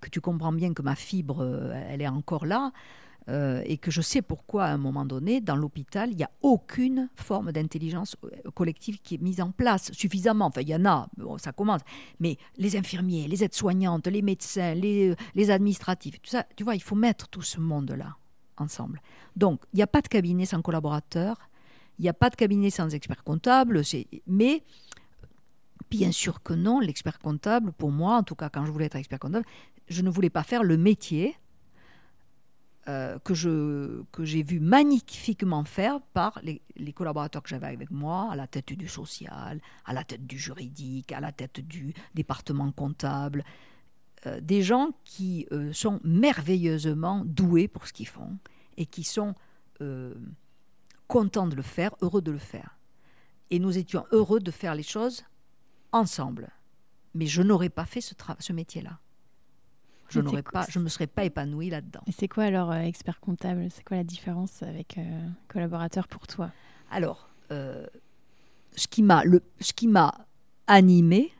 que tu comprends bien que ma fibre, elle est encore là. Euh, et que je sais pourquoi, à un moment donné, dans l'hôpital, il n'y a aucune forme d'intelligence euh, collective qui est mise en place suffisamment. Enfin, il y en a, ça commence. Mais les infirmiers, les aides-soignantes, les médecins, les, administratifs, tout ça, tu vois, il faut mettre tout ce monde-là ensemble. Donc, il n'y a pas de cabinet sans collaborateur, il n'y a pas de cabinet sans expert comptable, mais bien sûr que non, l'expert comptable, pour moi, en tout cas quand je voulais être expert comptable, je ne voulais pas faire le métier euh, que, j'ai vu magnifiquement faire par les, collaborateurs que j'avais avec moi, à la tête du social, à la tête du juridique, à la tête du département comptable. Euh, des gens qui euh, sont merveilleusement doués pour ce qu'ils font et qui sont contents de le faire, heureux de le faire. Et nous étions heureux de faire les choses ensemble. Mais je n'aurais pas fait ce, ce métier-là je n'aurais pas, je me serais pas épanouie là-dedans. Et c'est quoi alors euh, expert comptable? C'est quoi la différence avec euh, collaborateur pour toi? Alors, euh, ce qui m'a le, ce qui m'a animé,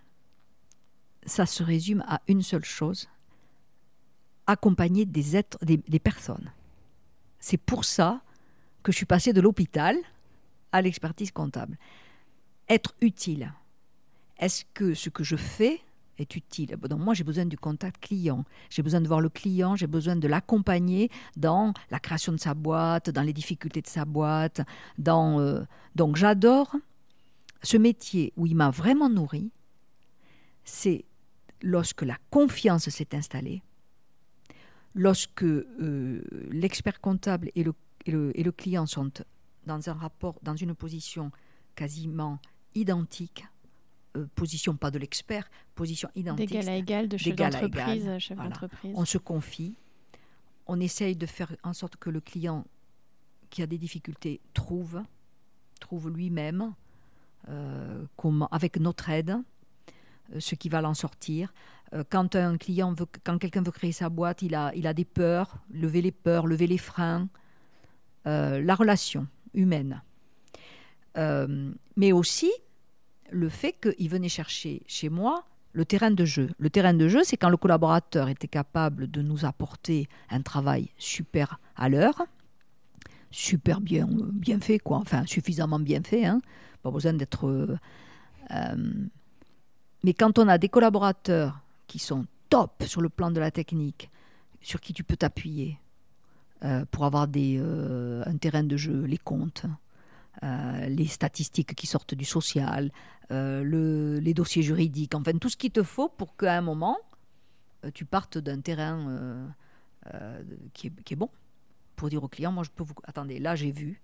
ça se résume à une seule chose accompagner des êtres, des, des personnes. C'est pour ça que je suis passée de l'hôpital à l'expertise comptable. Être utile. Est-ce que ce que je fais est utile? Moi, j'ai besoin du contact client. J'ai besoin de voir le client, j'ai besoin de l'accompagner dans la création de sa boîte, dans les difficultés de sa boîte. Dans, euh, Donc j'adore ce métier où il m'a vraiment nourri. C'est lorsque la confiance s'est installée, lorsque euh, l'expert comptable et le, et, le, et le client sont dans un rapport, dans une position quasiment identique, euh, position pas de l'expert, position identique. D'égal à égal, de chef d'entreprise chef d'entreprise. On se confie, on essaye de faire en sorte que le client qui a des difficultés trouve, trouve lui-même comment, avec notre aide, ce qui va l'en sortir. quand un client veut, quand quelqu'un veut créer sa boîte, il a, il a des peurs, lever les peurs, lever les freins, la relation humaine. mais aussi le fait qu'il venait chercher chez moi le terrain de jeu. Le terrain de jeu, c'est quand le collaborateur était capable de nous apporter un travail super à l'heure, super bien, fait, quoi. Enfin, suffisamment bien fait, hein. Pas besoin d'être. Euh, euh, mais quand on a des collaborateurs qui sont top sur le plan de la technique, sur qui tu peux t'appuyer euh, pour avoir des, un terrain de jeu, les comptes, les statistiques qui sortent du social, le, les dossiers juridiques, enfin tout ce qu'il te faut pour qu'à un moment, tu partes d'un terrain qui est, qui, est, bon pour dire au client, moi je peux vous... Attendez, là j'ai vu,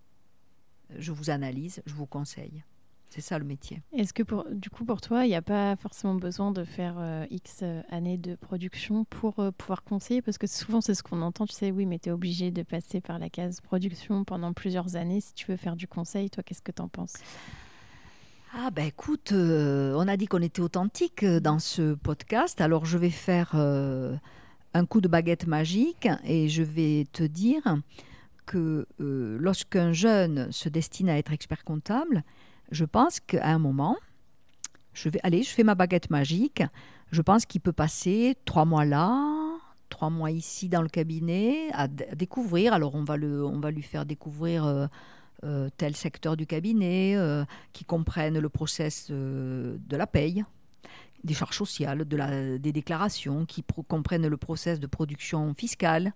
je vous analyse, je vous conseille. C'est ça le métier. Est-ce que pour, du coup pour toi, il n'y a pas forcément besoin de faire euh, X euh, années de production pour euh, pouvoir conseiller? Parce que souvent c'est ce qu'on entend, tu sais, oui, mais tu es obligé de passer par la case production pendant plusieurs années si tu veux faire du conseil. Toi, qu'est-ce que tu en penses? Ah ben écoute, on a dit qu'on était authentique dans ce podcast, alors je vais faire un coup de baguette magique et je vais te dire que lorsqu'un jeune se destine à être expert comptable, je pense qu'à un moment, je vais aller, je fais ma baguette magique. Je pense qu'il peut passer trois mois là, trois mois ici dans le cabinet à, découvrir. Alors on va le, on va lui faire découvrir euh, euh, tel secteur du cabinet, qui comprenne le process de la paye, des charges sociales, de la, des déclarations, qui comprennent le process de production fiscale,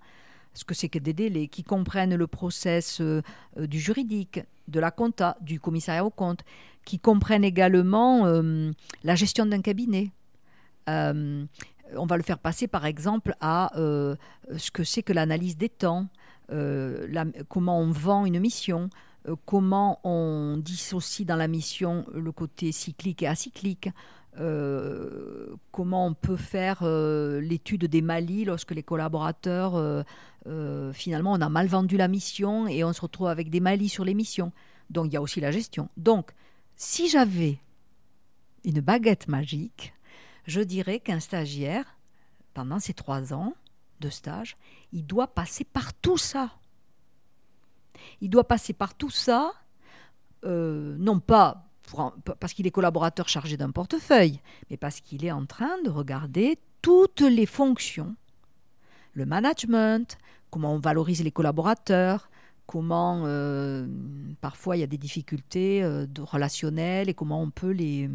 ce que c'est que des délais, qui comprennent le process euh, euh, du juridique, de la compta, du commissariat aux comptes, qui comprennent également euh, la gestion d'un cabinet. on va le faire passer par exemple à ce que c'est que l'analyse des temps, comment on vend une mission, comment on dissocie dans la mission le côté cyclique et acyclique, euh, comment on peut faire euh, l'étude des Mali lorsque les collaborateurs, euh, finalement, on a mal vendu la mission et on se retrouve avec des Mali sur les missions. Donc il y a aussi la gestion. Donc, si j'avais une baguette magique, je dirais qu'un stagiaire, pendant ces trois ans de stage, il doit passer par tout ça. Il doit passer par tout ça, non pas parce qu'il est collaborateur chargé d'un portefeuille, mais parce qu'il est en train de regarder toutes les fonctions, le management, comment on valorise les collaborateurs, comment euh, parfois il y a des difficultés euh, relationnelles et comment on peut les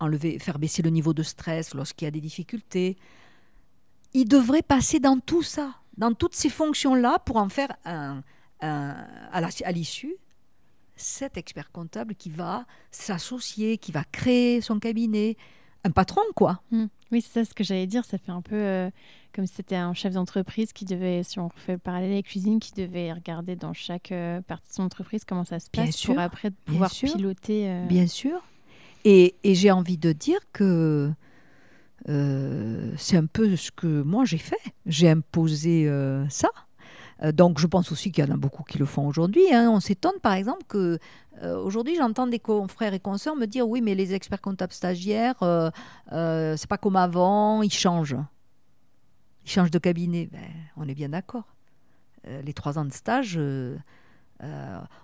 enlever, faire baisser le niveau de stress lorsqu'il y a des difficultés. Il devrait passer dans tout ça, dans toutes ces fonctions-là pour en faire un, à l'issue cet expert comptable qui va s'associer, qui va créer son cabinet, un patron, quoi. Hmm. Oui, c'est ça ce que j'allais dire. Ça fait un peu euh, comme si c'était un chef d'entreprise qui devait, si on refait le parallèle avec cuisine, qui devait regarder dans chaque euh, partie de son entreprise comment ça se passe pour après pouvoir piloter. Euh, Bien sûr. Et, et j'ai envie de dire que c'est un peu ce que moi j'ai fait. J'ai imposé ça. Euh, donc je pense aussi qu'il y en a beaucoup qui le font aujourd'hui. Hein. On s'étonne par exemple que euh, aujourd'hui j'entends des confrères et consoeurs me dire oui mais les experts comptables stagiaires euh, c'est pas comme avant, ils changent. Ils changent de cabinet. Ben, on est bien d'accord. les trois ans de stage,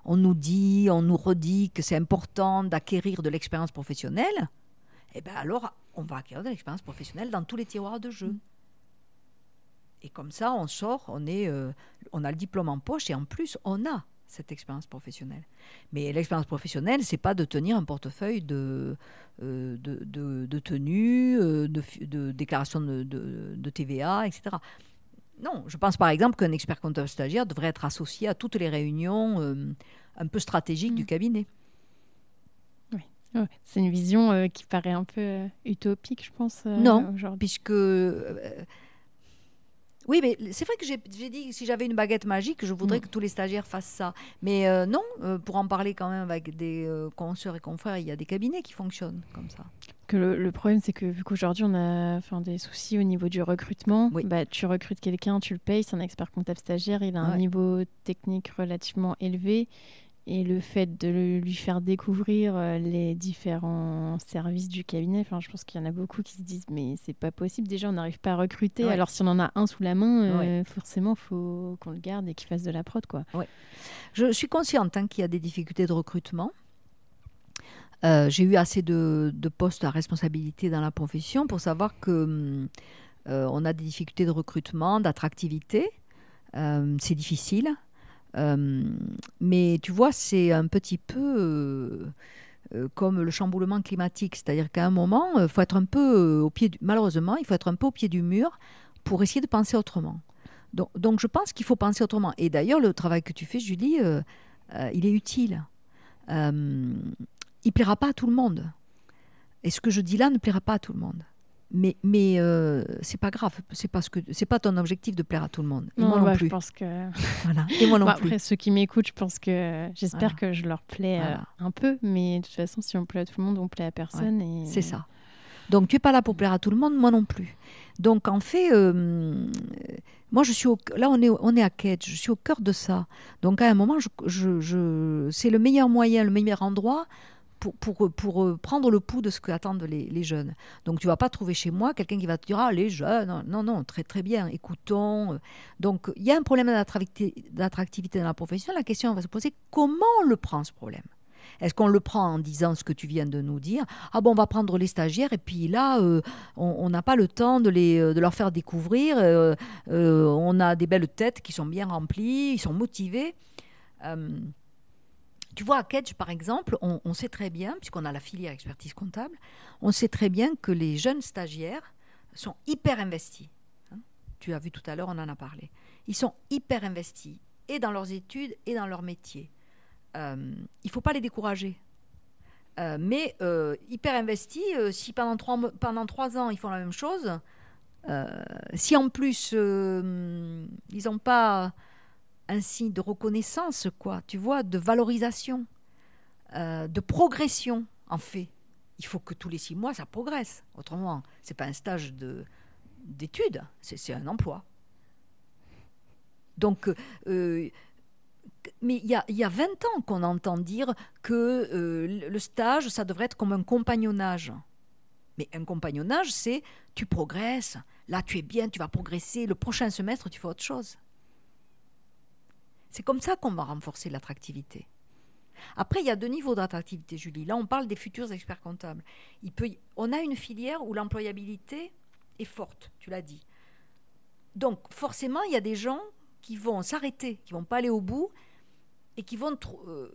on nous dit, on nous redit que c'est important d'acquérir de l'expérience professionnelle. Eh bien alors on va acquérir de l'expérience professionnelle dans tous les tiroirs de jeu. Et comme ça, on sort, on, est, euh, on a le diplôme en poche et en plus, on a cette expérience professionnelle. Mais l'expérience professionnelle, c'est pas de tenir un portefeuille de, euh, de, de, tenue, euh, de, de, déclaration de, TVA, etc. Non, je pense par exemple qu'un expert comptable stagiaire devrait être associé à toutes les réunions un peu stratégiques du mmh. cabinet. Oui, c'est une vision qui paraît un peu utopique, je pense. non, puisque oui, mais c'est vrai que j'ai dit si j'avais une baguette magique, je voudrais mm. que tous les stagiaires fassent ça. Mais euh, non, euh, pour en parler quand même avec des euh, consoeurs et confrères, il y a des cabinets qui fonctionnent comme ça. Que le, problème, c'est que vu qu'aujourd'hui on a des soucis au niveau du recrutement, bah, tu recrutes quelqu'un, tu le payes, c'est un expert comptable stagiaire, il a un niveau technique relativement élevé et le fait de lui faire découvrir euh, les différents services du cabinet, enfin, je pense qu'il y en a beaucoup qui se disent mais c'est pas possible. Déjà, on n'arrive pas à recruter. Alors si on en a un sous la main, euh, forcément, faut qu'on le garde et qu'il fasse de la prod, quoi. Je suis consciente hein, qu'il y a des difficultés de recrutement. Euh, j'ai eu assez de, postes à responsabilité dans la profession pour savoir que hum, on a des difficultés de recrutement, d'attractivité. c'est difficile. Euh, mais tu vois, c'est un petit peu euh, euh, comme le chamboulement climatique, c'est-à-dire qu'à un moment, il faut être un peu au pied, du, malheureusement, il faut être un peu au pied du mur pour essayer de penser autrement. Donc, donc je pense qu'il faut penser autrement. Et d'ailleurs, le travail que tu fais, Julie, il est utile. il plaira pas à tout le monde. Et ce que je dis là ne plaira pas à tout le monde mais mais euh, c'est pas grave. C'est parce que c'est pas ton objectif de plaire à tout le monde. Et non, moi non bah, plus. je pense que <laughs> voilà. Et moi non bah, plus. après ceux qui m'écoutent je pense que j'espère que je leur plais euh, un peu. Mais de toute façon si on plaît à tout le monde on plaît à personne et c'est ça. Donc tu es pas là pour plaire à tout le monde moi non plus. Donc en fait euh, moi je suis au, là on est on est à Quête je suis au cœur de ça. Donc à un moment je, je, je c'est le meilleur moyen le meilleur endroit pour, pour, pour, euh, prendre le pouls de ce qu'attendent les, les, jeunes. Donc tu vas pas trouver chez moi quelqu'un qui va te dire ah les jeunes non non très très bien écoutons. Donc il y a un problème d'attractivité dans la profession. La question va se poser comment on le prend ce problème? Est-ce qu'on le prend en disant ce que tu viens de nous dire? Ah bon, on va prendre les stagiaires et puis là, euh, on n'a pas le temps de, les, euh, de leur faire découvrir. on a des belles têtes qui sont bien remplies, ils sont motivés. Tu vois, à Kedge, par exemple, on, sait très bien, puisqu'on a la filière expertise comptable, on sait très bien que les jeunes stagiaires sont hyper investis. Hein. tu as vu tout à l'heure, on en a parlé. Ils sont hyper investis, et dans leurs études, et dans leur métier. Euh, il ne faut pas les décourager. Euh, mais euh, hyper investis, si pendant trois, pendant trois ans, ils font la même chose, si en plus, ils n'ont pas un signe de reconnaissance, quoi, tu vois, de valorisation, euh, de progression, en fait. Il faut que tous les six mois, ça progresse. Autrement, c'est pas un stage de, d'études, c'est, un emploi. Donc, euh, mais il y a, y a 20 ans qu'on entend dire que euh, le stage, ça devrait être comme un compagnonnage. Mais un compagnonnage, c'est tu progresses, là tu es bien, tu vas progresser, le prochain semestre, tu fais autre chose. C'est comme ça qu'on va renforcer l'attractivité. Après, il y a deux niveaux d'attractivité, Julie. Là, on parle des futurs experts comptables. On a une filière où l'employabilité est forte, tu l'as dit. Donc, forcément, il y a des gens qui vont s'arrêter, qui vont pas aller au bout et qui vont, euh,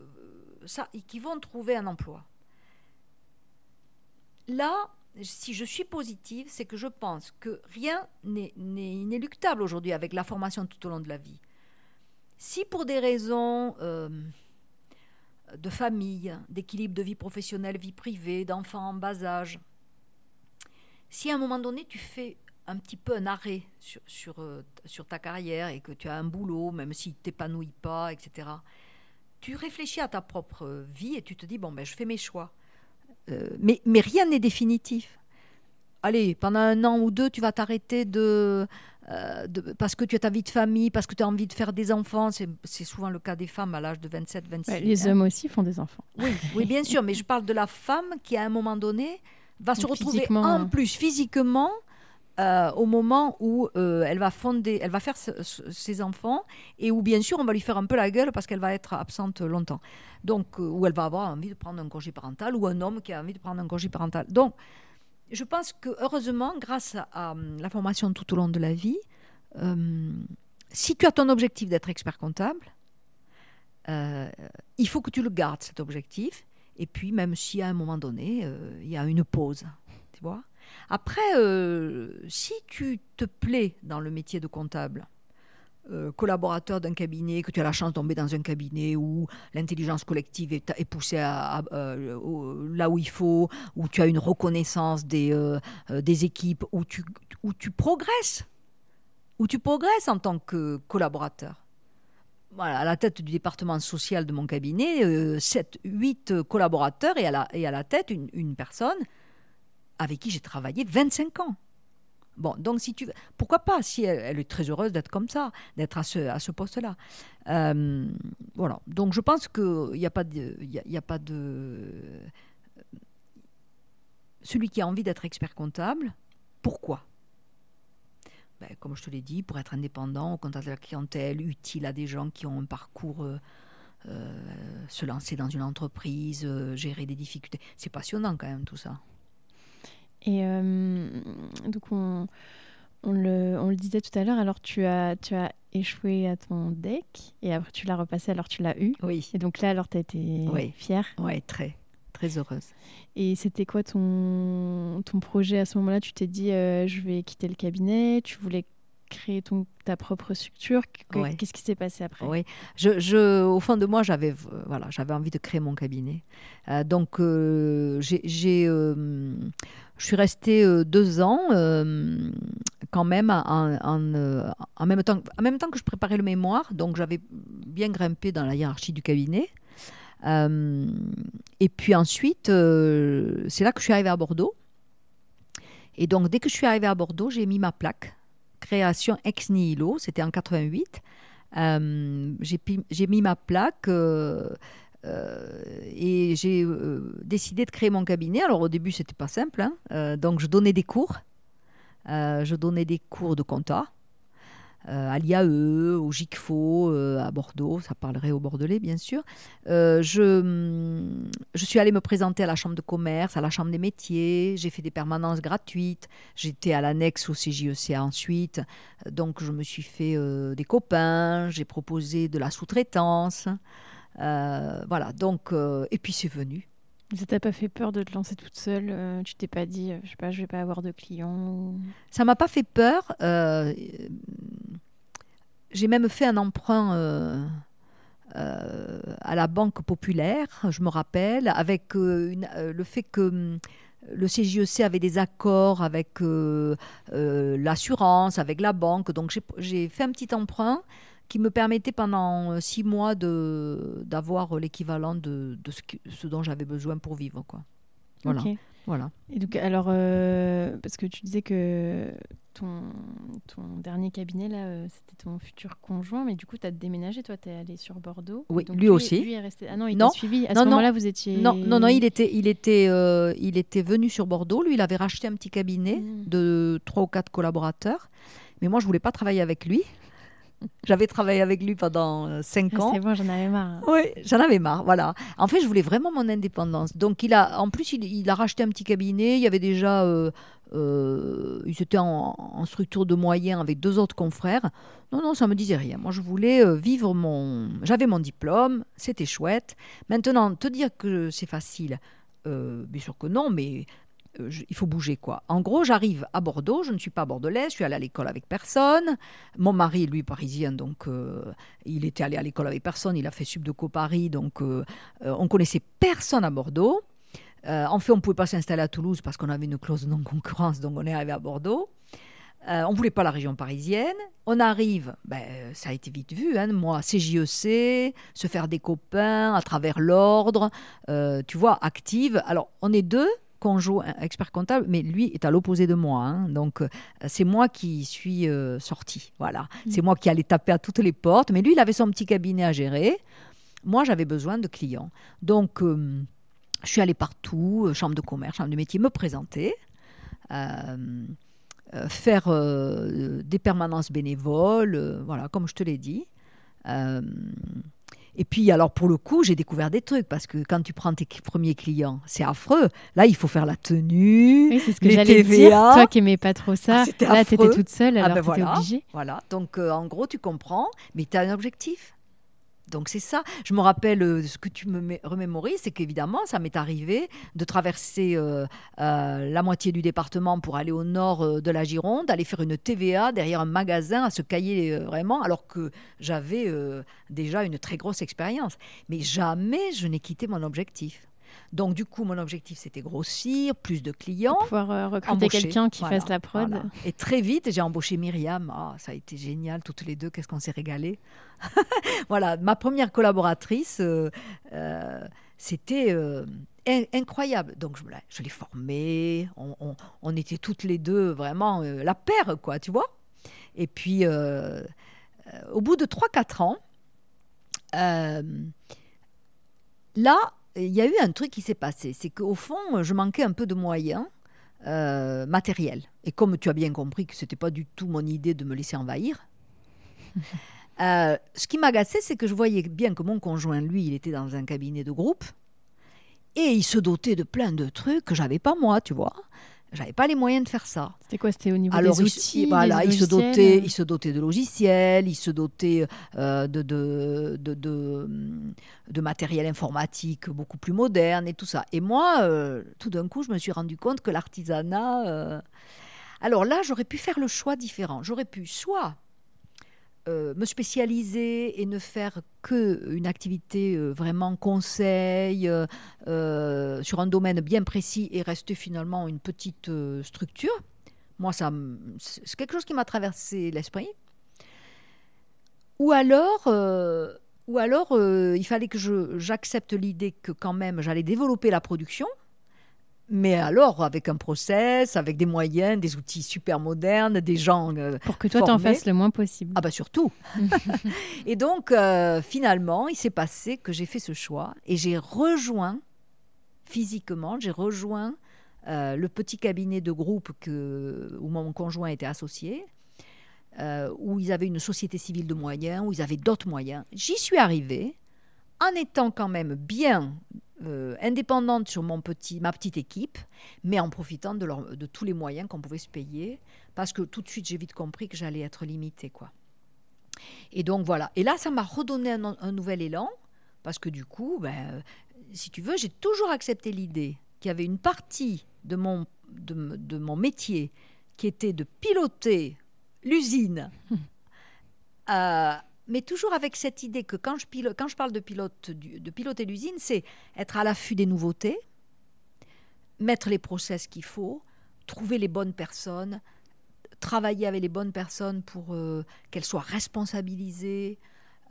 ça, et qui vont trouver un emploi. Là, si je suis positive, c'est que je pense que rien n'est inéluctable aujourd'hui avec la formation tout au long de la vie. Si pour des raisons euh, de famille, d'équilibre de vie professionnelle, vie privée, d'enfants en bas âge, si à un moment donné tu fais un petit peu un arrêt sur, euh, ta carrière et que tu as un boulot, même si tu t'épanouis pas, etc., tu réfléchis à ta propre vie et tu te dis, bon, ben, je fais mes choix. Euh, mais rien n'est définitif. Allez, pendant un an ou deux, tu vas t'arrêter de, euh, parce que tu as ta vie de famille, parce que tu as envie de faire des enfants. C'est souvent le cas des femmes à l'âge de 27, 26 Les hommes aussi font des enfants. Oui, <laughs> oui, bien sûr, mais je parle de la femme qui, à un moment donné, va se retrouver en hein. plus physiquement euh, au moment où euh, elle va fonder, elle va faire ses enfants et où bien sûr on va lui faire un peu la gueule parce qu'elle va être absente longtemps. Donc où elle va avoir envie de prendre un congé parental ou un homme qui a envie de prendre un congé parental. Donc je pense que heureusement, grâce à, hum, la formation tout au long de la vie, hum, si tu as ton objectif d'être expert comptable, euh, il faut que tu le gardes, cet objectif. Et puis, même si à un moment donné, euh, il y a une pause, tu vois. Après, euh, si tu te plais dans le métier de comptable, collaborateur d'un cabinet, que tu as la chance de tomber dans un cabinet où l'intelligence collective est, poussée à, euh, là où il faut, où tu as une reconnaissance des, euh, équipes, où tu, progresses, où tu progresses en tant que collaborateur. Voilà, à la tête du département social de mon cabinet, 7, 8 collaborateurs et à la, et à la tête une, une personne avec qui j'ai travaillé 25 ans. Bon, donc si tu pourquoi pas si elle, est très heureuse d'être comme ça, d'être à ce, à ce poste-là. Euh, voilà. Donc je pense qu'il n'y a pas de, il a, pas de celui qui a envie d'être expert comptable. Pourquoi? Ben, Comme je te l'ai dit, pour être indépendant, au contact de la clientèle, utile à des gens qui ont un parcours. Euh, euh, se lancer dans une entreprise, gérer des difficultés. C'est passionnant quand même tout ça. Et euh, donc, on, on, le, on, le, disait tout à l'heure, alors tu as, tu as échoué à ton deck et après tu l'as repassé, alors tu l'as eu. Oui. Et donc là, alors tu as été fière. Oui, très, très heureuse. Et c'était quoi ton, ton projet à ce moment-là? Tu t'es dit, euh, je vais quitter le cabinet, tu voulais créer ton, ta propre structure. Qu'est-ce qui s'est passé après? Oui, je, je, au fond de moi, j'avais voilà, j'avais envie de créer mon cabinet. Euh, donc, euh, j'ai, euh, je suis restée deux ans quand même en, en, même temps, en même temps que je préparais le mémoire. Donc, j'avais bien grimpé dans la hiérarchie du cabinet. et puis ensuite, c'est là que je suis arrivée à Bordeaux. Et donc, dès que je suis arrivée à Bordeaux, j'ai mis ma plaque création ex nihilo, c'était en 88. Euh, j'ai mis ma plaque euh, euh, et j'ai décidé de créer mon cabinet. Alors au début, c'était pas simple. Hein. donc je donnais des cours. je donnais des cours de compta. Euh, à l'IAE, au GICFO, euh, à Bordeaux, ça parlerait au Bordelais bien sûr. Euh, je, mm, je suis allée me présenter à la Chambre de commerce, à la Chambre des métiers, j'ai fait des permanences gratuites, j'étais à l'annexe au CJEC ensuite, donc je me suis fait des copains, j'ai proposé de la sous-traitance. Voilà, donc, et puis c'est venu. Ça t'a pas fait peur de te lancer toute seule Tu t'es pas dit, je sais pas, je vais pas avoir de clients Ça m'a pas fait peur. J'ai même fait un emprunt euh, euh, à la Banque Populaire, je me rappelle, avec euh, le fait que hum, le CJEC e avait des accords avec l'assurance, avec la banque. Donc j'ai fait un petit emprunt qui me permettait pendant six mois d'avoir l'équivalent de, de, ce, dont j'avais besoin pour vivre. Quoi. Voilà. Voilà. Et donc, alors, euh, parce que tu disais que ton, ton dernier cabinet, là, euh, c'était ton futur conjoint, mais du coup, tu as déménagé, toi, tu es allé sur Bordeaux. Oui, lui, aussi. Lui est resté... Ah non, il t'a suivi. À ce moment-là, vous étiez. Non, non, non, il était, il, était, euh, il était venu sur Bordeaux. Lui, il avait racheté un petit cabinet hmm. de trois ou quatre collaborateurs. Mais moi, je voulais pas travailler avec lui. J'avais travaillé avec lui pendant euh, cinq ah, ans. C'est bon, j'en avais marre. Oui, j'en avais marre, voilà. En fait, je voulais vraiment mon indépendance. Donc, il a, en plus, il, a racheté un petit cabinet. Il y avait déjà, euh, euh, ils étaient en, structure de moyens avec deux autres confrères. Non, non, ça me disait rien. Moi, je voulais euh, vivre mon... J'avais mon diplôme, c'était chouette. Maintenant, te dire que c'est facile, bien sûr que non, mais euh, il faut bouger quoi. En gros, j'arrive à Bordeaux, je ne suis pas bordelaise, je suis allée à l'école avec personne. Mon mari, lui, parisien, donc euh, il était allé à l'école avec personne, il a fait Subdeco Paris, donc euh, on connaissait personne à Bordeaux. en fait, on ne pouvait pas s'installer à Toulouse parce qu'on avait une clause de non-concurrence, donc on est arrivé à Bordeaux. on ne voulait pas la région parisienne. On arrive, ben, ça a été vite vu, hein, moi, CJEC, se faire des copains à travers l'ordre, tu vois, active. Alors, on est deux, conjoint expert comptable, mais lui est à l'opposé de moi. Hein. donc, euh, c'est moi qui suis euh, sortie. Voilà. Mm. C'est moi qui allais taper à toutes les portes. Mais lui, il avait son petit cabinet à gérer. Moi, j'avais besoin de clients. Donc, euh, je suis allée partout, chambre de commerce, chambre de métier, me présenter. faire des permanences bénévoles, voilà, comme je te l'ai dit. Et puis, alors, pour le coup, j'ai découvert des trucs parce que quand tu prends tes premiers clients, c'est affreux. Là, il faut faire la tenue. Oui, c'est ce que j'allais dire. Toi qui n'aimais pas trop ça, ah, là, tu étais toute seule, ah, alors ah ben tu étais obligée. Voilà. Donc, euh, en gros, tu comprends, mais tu as un objectif. Donc c'est ça. Je me rappelle euh, ce que tu me remémorises, c'est qu'évidemment, ça m'est arrivé de traverser euh, euh, la moitié du département pour aller au nord de la Gironde, aller faire une TVA derrière un magasin à se cailler vraiment, alors que j'avais déjà une très grosse expérience. Mais jamais je n'ai quitté mon objectif. Donc, du coup, mon objectif, c'était grossir, plus de clients. Pour pouvoir euh, recruter quelqu'un qui fasse la prod. Et très vite, j'ai embauché Myriam. Ah, ça a été génial, toutes les deux, qu'est-ce qu'on s'est régalé. <laughs> voilà, ma première collaboratrice, euh, euh, c'était incroyable. Donc je, je l'ai formé, on, était toutes les deux vraiment euh, la paire, quoi, tu vois. Et puis, euh, au bout de 3-4 ans, là, il y a eu un truc qui s'est passé. C'est qu'au fond, je manquais un peu de moyens. matériels. Et comme tu as bien compris que ce n'était pas du tout mon idée de me laisser envahir, <laughs> Euh, ce qui m'agaçait, c'est que je voyais bien que mon conjoint, lui, il était dans un cabinet de groupe et il se dotait de plein de trucs que j'avais pas moi, tu vois. J'avais pas les moyens de faire ça. C'était quoi C'était au niveau des outils Voilà, il se dotait, il se dotait de logiciels, il se dotait euh, de, de, de, de, matériel informatique beaucoup plus moderne et tout ça. Et moi, euh, tout d'un coup, je me suis rendu compte que l'artisanat. Alors là, j'aurais pu faire le choix différent. J'aurais pu soit euh, me spécialiser et ne faire que une activité euh, vraiment conseil euh, sur un domaine bien précis et rester finalement une petite structure. Moi, ça, c'est quelque chose qui m'a traversé l'esprit. Ou alors, ou alors il fallait que j'accepte l'idée que quand même j'allais développer la production mais alors avec un process, avec des moyens, des outils super modernes, des gens. Euh, Pour que toi t'en fasses le moins possible. Ah bah surtout. <laughs> et donc euh, finalement, il s'est passé que j'ai fait ce choix et j'ai rejoint physiquement, j'ai rejoint euh, le petit cabinet de groupe que, où mon conjoint était associé. où ils avaient une société civile de moyens, où ils avaient d'autres moyens. J'y suis arrivée en étant quand même bien euh, indépendante sur mon petit, ma petite équipe, mais en profitant de, de tous les moyens qu'on pouvait se payer, parce que tout de suite j'ai vite compris que j'allais être limitée. Quoi. Et donc voilà. Et là, ça m'a redonné un, nouvel élan, parce que du coup, ben, euh, si tu veux, j'ai toujours accepté l'idée qu'il y avait une partie de mon, de, de mon métier qui était de piloter l'usine. <laughs> mais toujours avec cette idée que quand je, je parle de, pilote, de piloter l'usine, c'est être à l'affût des nouveautés, mettre les process qu'il faut, trouver les bonnes personnes, travailler avec les bonnes personnes pour euh, qu'elles soient responsabilisées.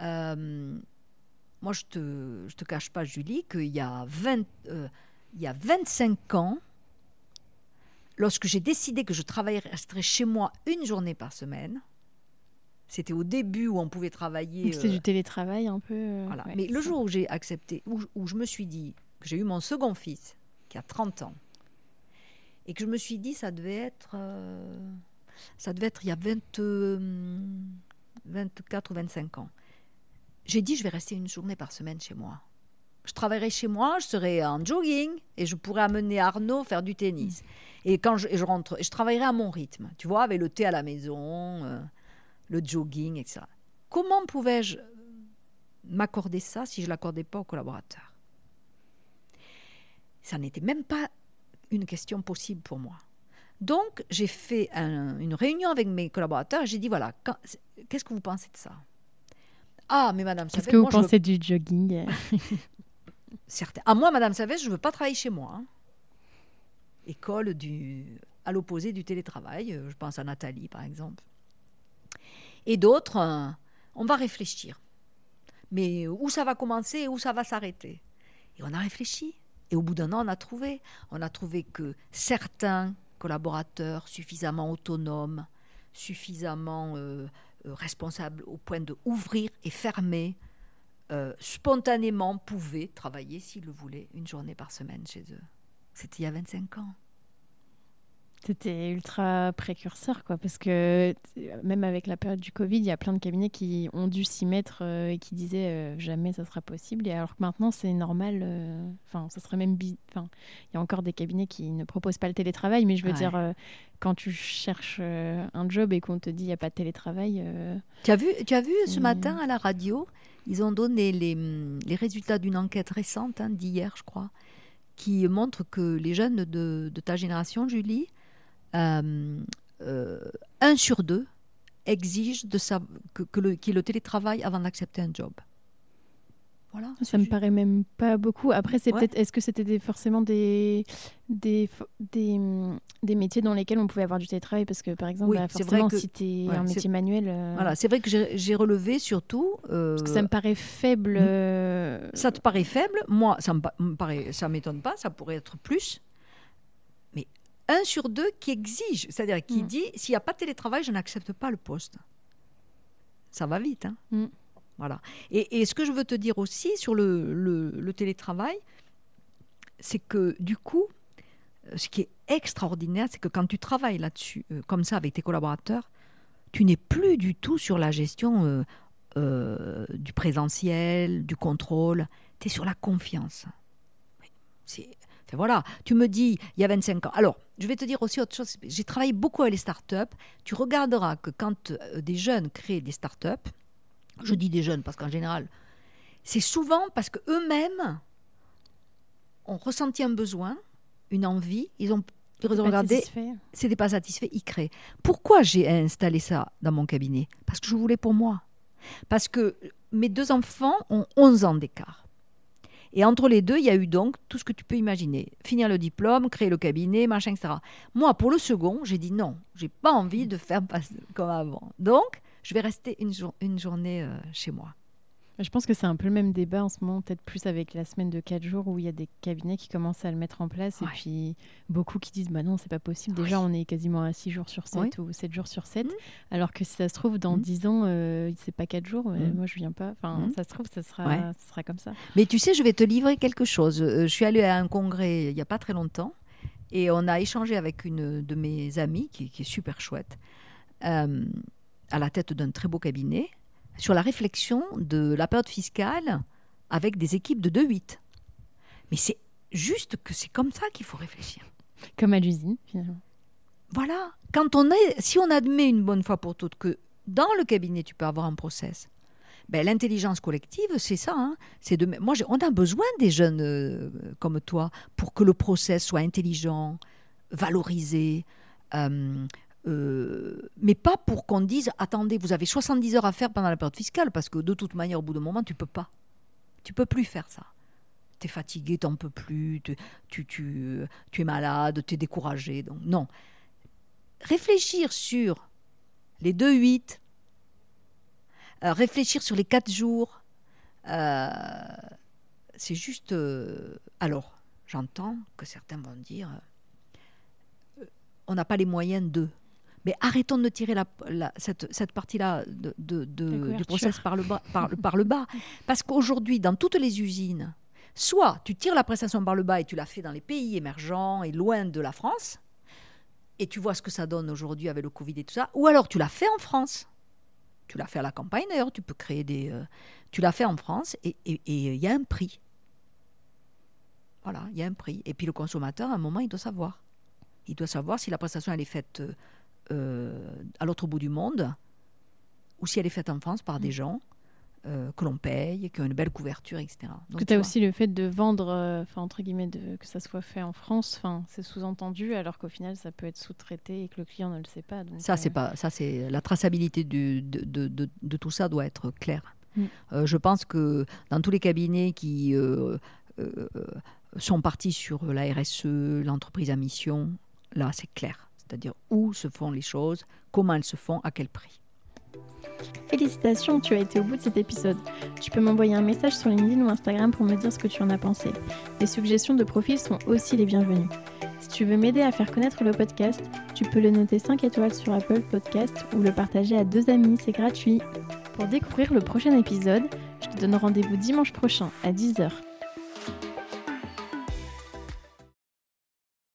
Euh, moi, je ne te, te cache pas, Julie, qu'il y, a euh, y a 25 ans, lorsque j'ai décidé que je travaillerais chez moi une journée par semaine, c'était au début où on pouvait travailler. C'était du euh, télétravail un peu. Euh, voilà. Mais le jour où j'ai accepté, où, je me suis dit que j'ai eu mon second fils, qui a 30 ans, et que je me suis dit ça devait être. Euh, ça devait être il y a 20, 24 ou 25 ans. J'ai dit je vais rester une journée par semaine chez moi. Je travaillerai chez moi, je serai en jogging et je pourrais amener Arnaud faire du tennis. Mm. Et quand je, je rentre, je travaillerai à mon rythme, tu vois, avec le thé à la maison le jogging, etc. Comment pouvais-je m'accorder ça si je ne l'accordais pas aux collaborateurs Ça n'était même pas une question possible pour moi. Donc, j'ai fait une réunion avec mes collaborateurs. J'ai dit voilà, qu'est-ce que vous pensez de ça? Ah, mais Madame Qu'est-ce que vous pensez du jogging? <laughs> Certes. À ah, moi, Madame Savès, je ne veux pas travailler chez moi. Hein. École du, à l'opposé du télétravail. Je pense à Nathalie, par exemple. Et d'autres, euh, on va réfléchir. Mais où ça va commencer et où ça va s'arrêter? Et on a réfléchi. Et au bout d'un an, on a trouvé. On a trouvé que certains collaborateurs suffisamment autonomes, suffisamment euh, euh, responsables au point de ouvrir et fermer, spontanément pouvaient travailler, s'ils le voulaient, une journée par semaine chez eux. C'était il y a 25 ans. C'était ultra précurseur, quoi, parce que même avec la période du Covid, il y a plein de cabinets qui ont dû s'y mettre euh, et qui disaient euh, jamais ça sera possible. Et alors que maintenant, c'est normal. Euh, enfin, ça serait même. Enfin, il y a encore des cabinets qui ne proposent pas le télétravail, mais je veux dire, quand tu cherches un job et qu'on te dit il n'y a pas de télétravail. Tu as vu, tu as vu ce matin à la radio, ils ont donné les, les résultats d'une enquête récente hein, d'hier, je crois, qui montre que les jeunes de, de ta génération, Julie, euh, euh, un sur deux exige de que, le, qu'il y ait le télétravail avant d'accepter un job. Voilà. Ça me paraît même pas beaucoup. Après, c'est Ouais. peut-être. Est-ce que c'était des, forcément des, des, des, hum, des métiers dans lesquels on pouvait avoir du télétravail? Parce que, par exemple, Oui, bah, c'est vrai forcément, que- si tu es ouais, un métier manuel. euh, Voilà, c'est vrai que j'ai j'ai relevé surtout. euh, Parce que ça me paraît faible. Mm. euh, Ça te paraît faible? Moi, ça me, me paraît, ça m'étonne pas. Ça pourrait être plus. Un sur deux qui exige, c'est-à-dire qui Mm. dit s'il n'y a pas de télétravail, je n'accepte pas le poste. Ça va vite, hein Mm. Voilà. Et, et ce que je veux te dire aussi sur le, le- le télétravail, c'est que du coup, euh, ce qui est extraordinaire, c'est que quand tu travailles là-dessus, euh, comme ça, avec tes collaborateurs, tu n'es plus du tout sur la gestion euh, euh, du présentiel, du contrôle. Tu es sur la confiance. C'est. Voilà, tu me dis, il y a 25 ans. Alors, je vais te dire aussi autre chose. J'ai travaillé beaucoup avec les startups. Tu regarderas que quand euh, des jeunes créent des startups, je dis des jeunes parce qu'en général, c'est souvent parce que eux-mêmes ont ressenti un besoin, une envie, ils ont, ils ont regardé, c'était pas satisfait, ils créent. Pourquoi j'ai installé ça dans mon cabinet? Parce que je voulais pour moi. Parce que mes deux enfants ont 11 ans d'écart. Et entre les deux, il y a eu donc tout ce que tu peux imaginer. Finir le diplôme, créer le cabinet, machin, etc. Moi, pour le second, j'ai dit non, j'ai pas envie de faire comme avant. Donc, je vais rester une, jour- une journée euh, chez moi. Je pense que c'est un peu le même débat en ce moment, peut-être plus avec la semaine de 4 jours où il y a des cabinets qui commencent à le mettre en place et puis beaucoup qui disent bah non, c'est pas possible. Déjà, Oui. on est quasiment à 6 jours sur 7 Oui. ou 7 jours sur 7. Mhm. Alors que si ça se trouve, dans Mhm. 10 ans, euh, c'est pas 4 jours, mais Mhm. moi je viens pas. Enfin, Mhm. ça se trouve, ça sera, Ouais. ça sera comme ça. Mais tu sais, je vais te livrer quelque chose. Euh, Je suis allée à un congrès il n'y a pas très longtemps et on a échangé avec une de mes amies qui, qui est super chouette, euh, à la tête d'un très beau cabinet, sur la réflexion de la période fiscale avec des équipes de 2-8. Mais c'est juste que c'est comme ça qu'il faut réfléchir. Comme à l'usine, finalement. Voilà. Quand on est, si on admet une bonne fois pour toutes que dans le cabinet tu peux avoir un process, ben, l'intelligence collective, c'est ça. hein. C'est de, moi, j'ai- on a besoin des jeunes euh, comme toi pour que le process soit intelligent, valorisé, euh, euh, mais pas pour qu'on dise attendez, vous avez 70 heures à faire pendant la période fiscale, parce que de toute manière, au bout d'un moment, tu peux pas. Tu peux plus faire ça. Tu es fatigué, tu n'en peux plus, tu, tu, tu, es malade, tu es découragé. Donc, non. Réfléchir sur les 2-8, euh, réfléchir sur les 4 jours, euh, c'est juste. alors, j'entends que certains vont dire on n'a pas les moyens de. Mais arrêtons de tirer la, la- cette, cette partie-là de, de- de- La du process par le, bas, par, le- par le bas. Parce qu'aujourd'hui, dans toutes les usines, soit tu tires la prestation par le bas et tu la fais dans les pays émergents et loin de la France, et tu vois ce que ça donne aujourd'hui avec le Covid et tout ça, ou alors tu l'as fait en France. Tu l'as fait à la campagne d'ailleurs, tu peux créer des. euh, tu l'as fait en France et il il y a un prix. Voilà, il y a un prix. Et puis le consommateur, à un moment, il doit savoir. Il doit savoir si la prestation elle est faite euh, euh, à l'autre bout du monde ou si elle est faite en France par des gens euh, que l'on paye, qui ont une belle couverture, etc. Donc, que tu as vois. aussi le fait de vendre, euh, entre guillemets, de, que ça soit fait en France, enfin c'est sous-entendu, alors qu'au final ça peut être sous-traité et que le client ne le sait pas. Donc, Ça, euh, c'est pas, ça, c'est la traçabilité du- de, de- de- de tout ça doit être claire. Mm. Euh, je pense que dans tous les cabinets qui euh, euh, sont partis sur la RSE, l'entreprise à mission, là, c'est clair. C'est-à-dire où se font les choses, comment elles se font, à quel prix. Félicitations, tu as été au bout de cet épisode. Tu peux m'envoyer un message sur LinkedIn ou Instagram pour me dire ce que tu en as pensé. Les suggestions de profils sont aussi les bienvenues. Si tu veux m'aider à faire connaître le podcast, tu peux le noter 5 étoiles sur Apple Podcast ou le partager à deux amis, c'est gratuit. Pour découvrir le prochain épisode, je te donne rendez-vous dimanche prochain à 10h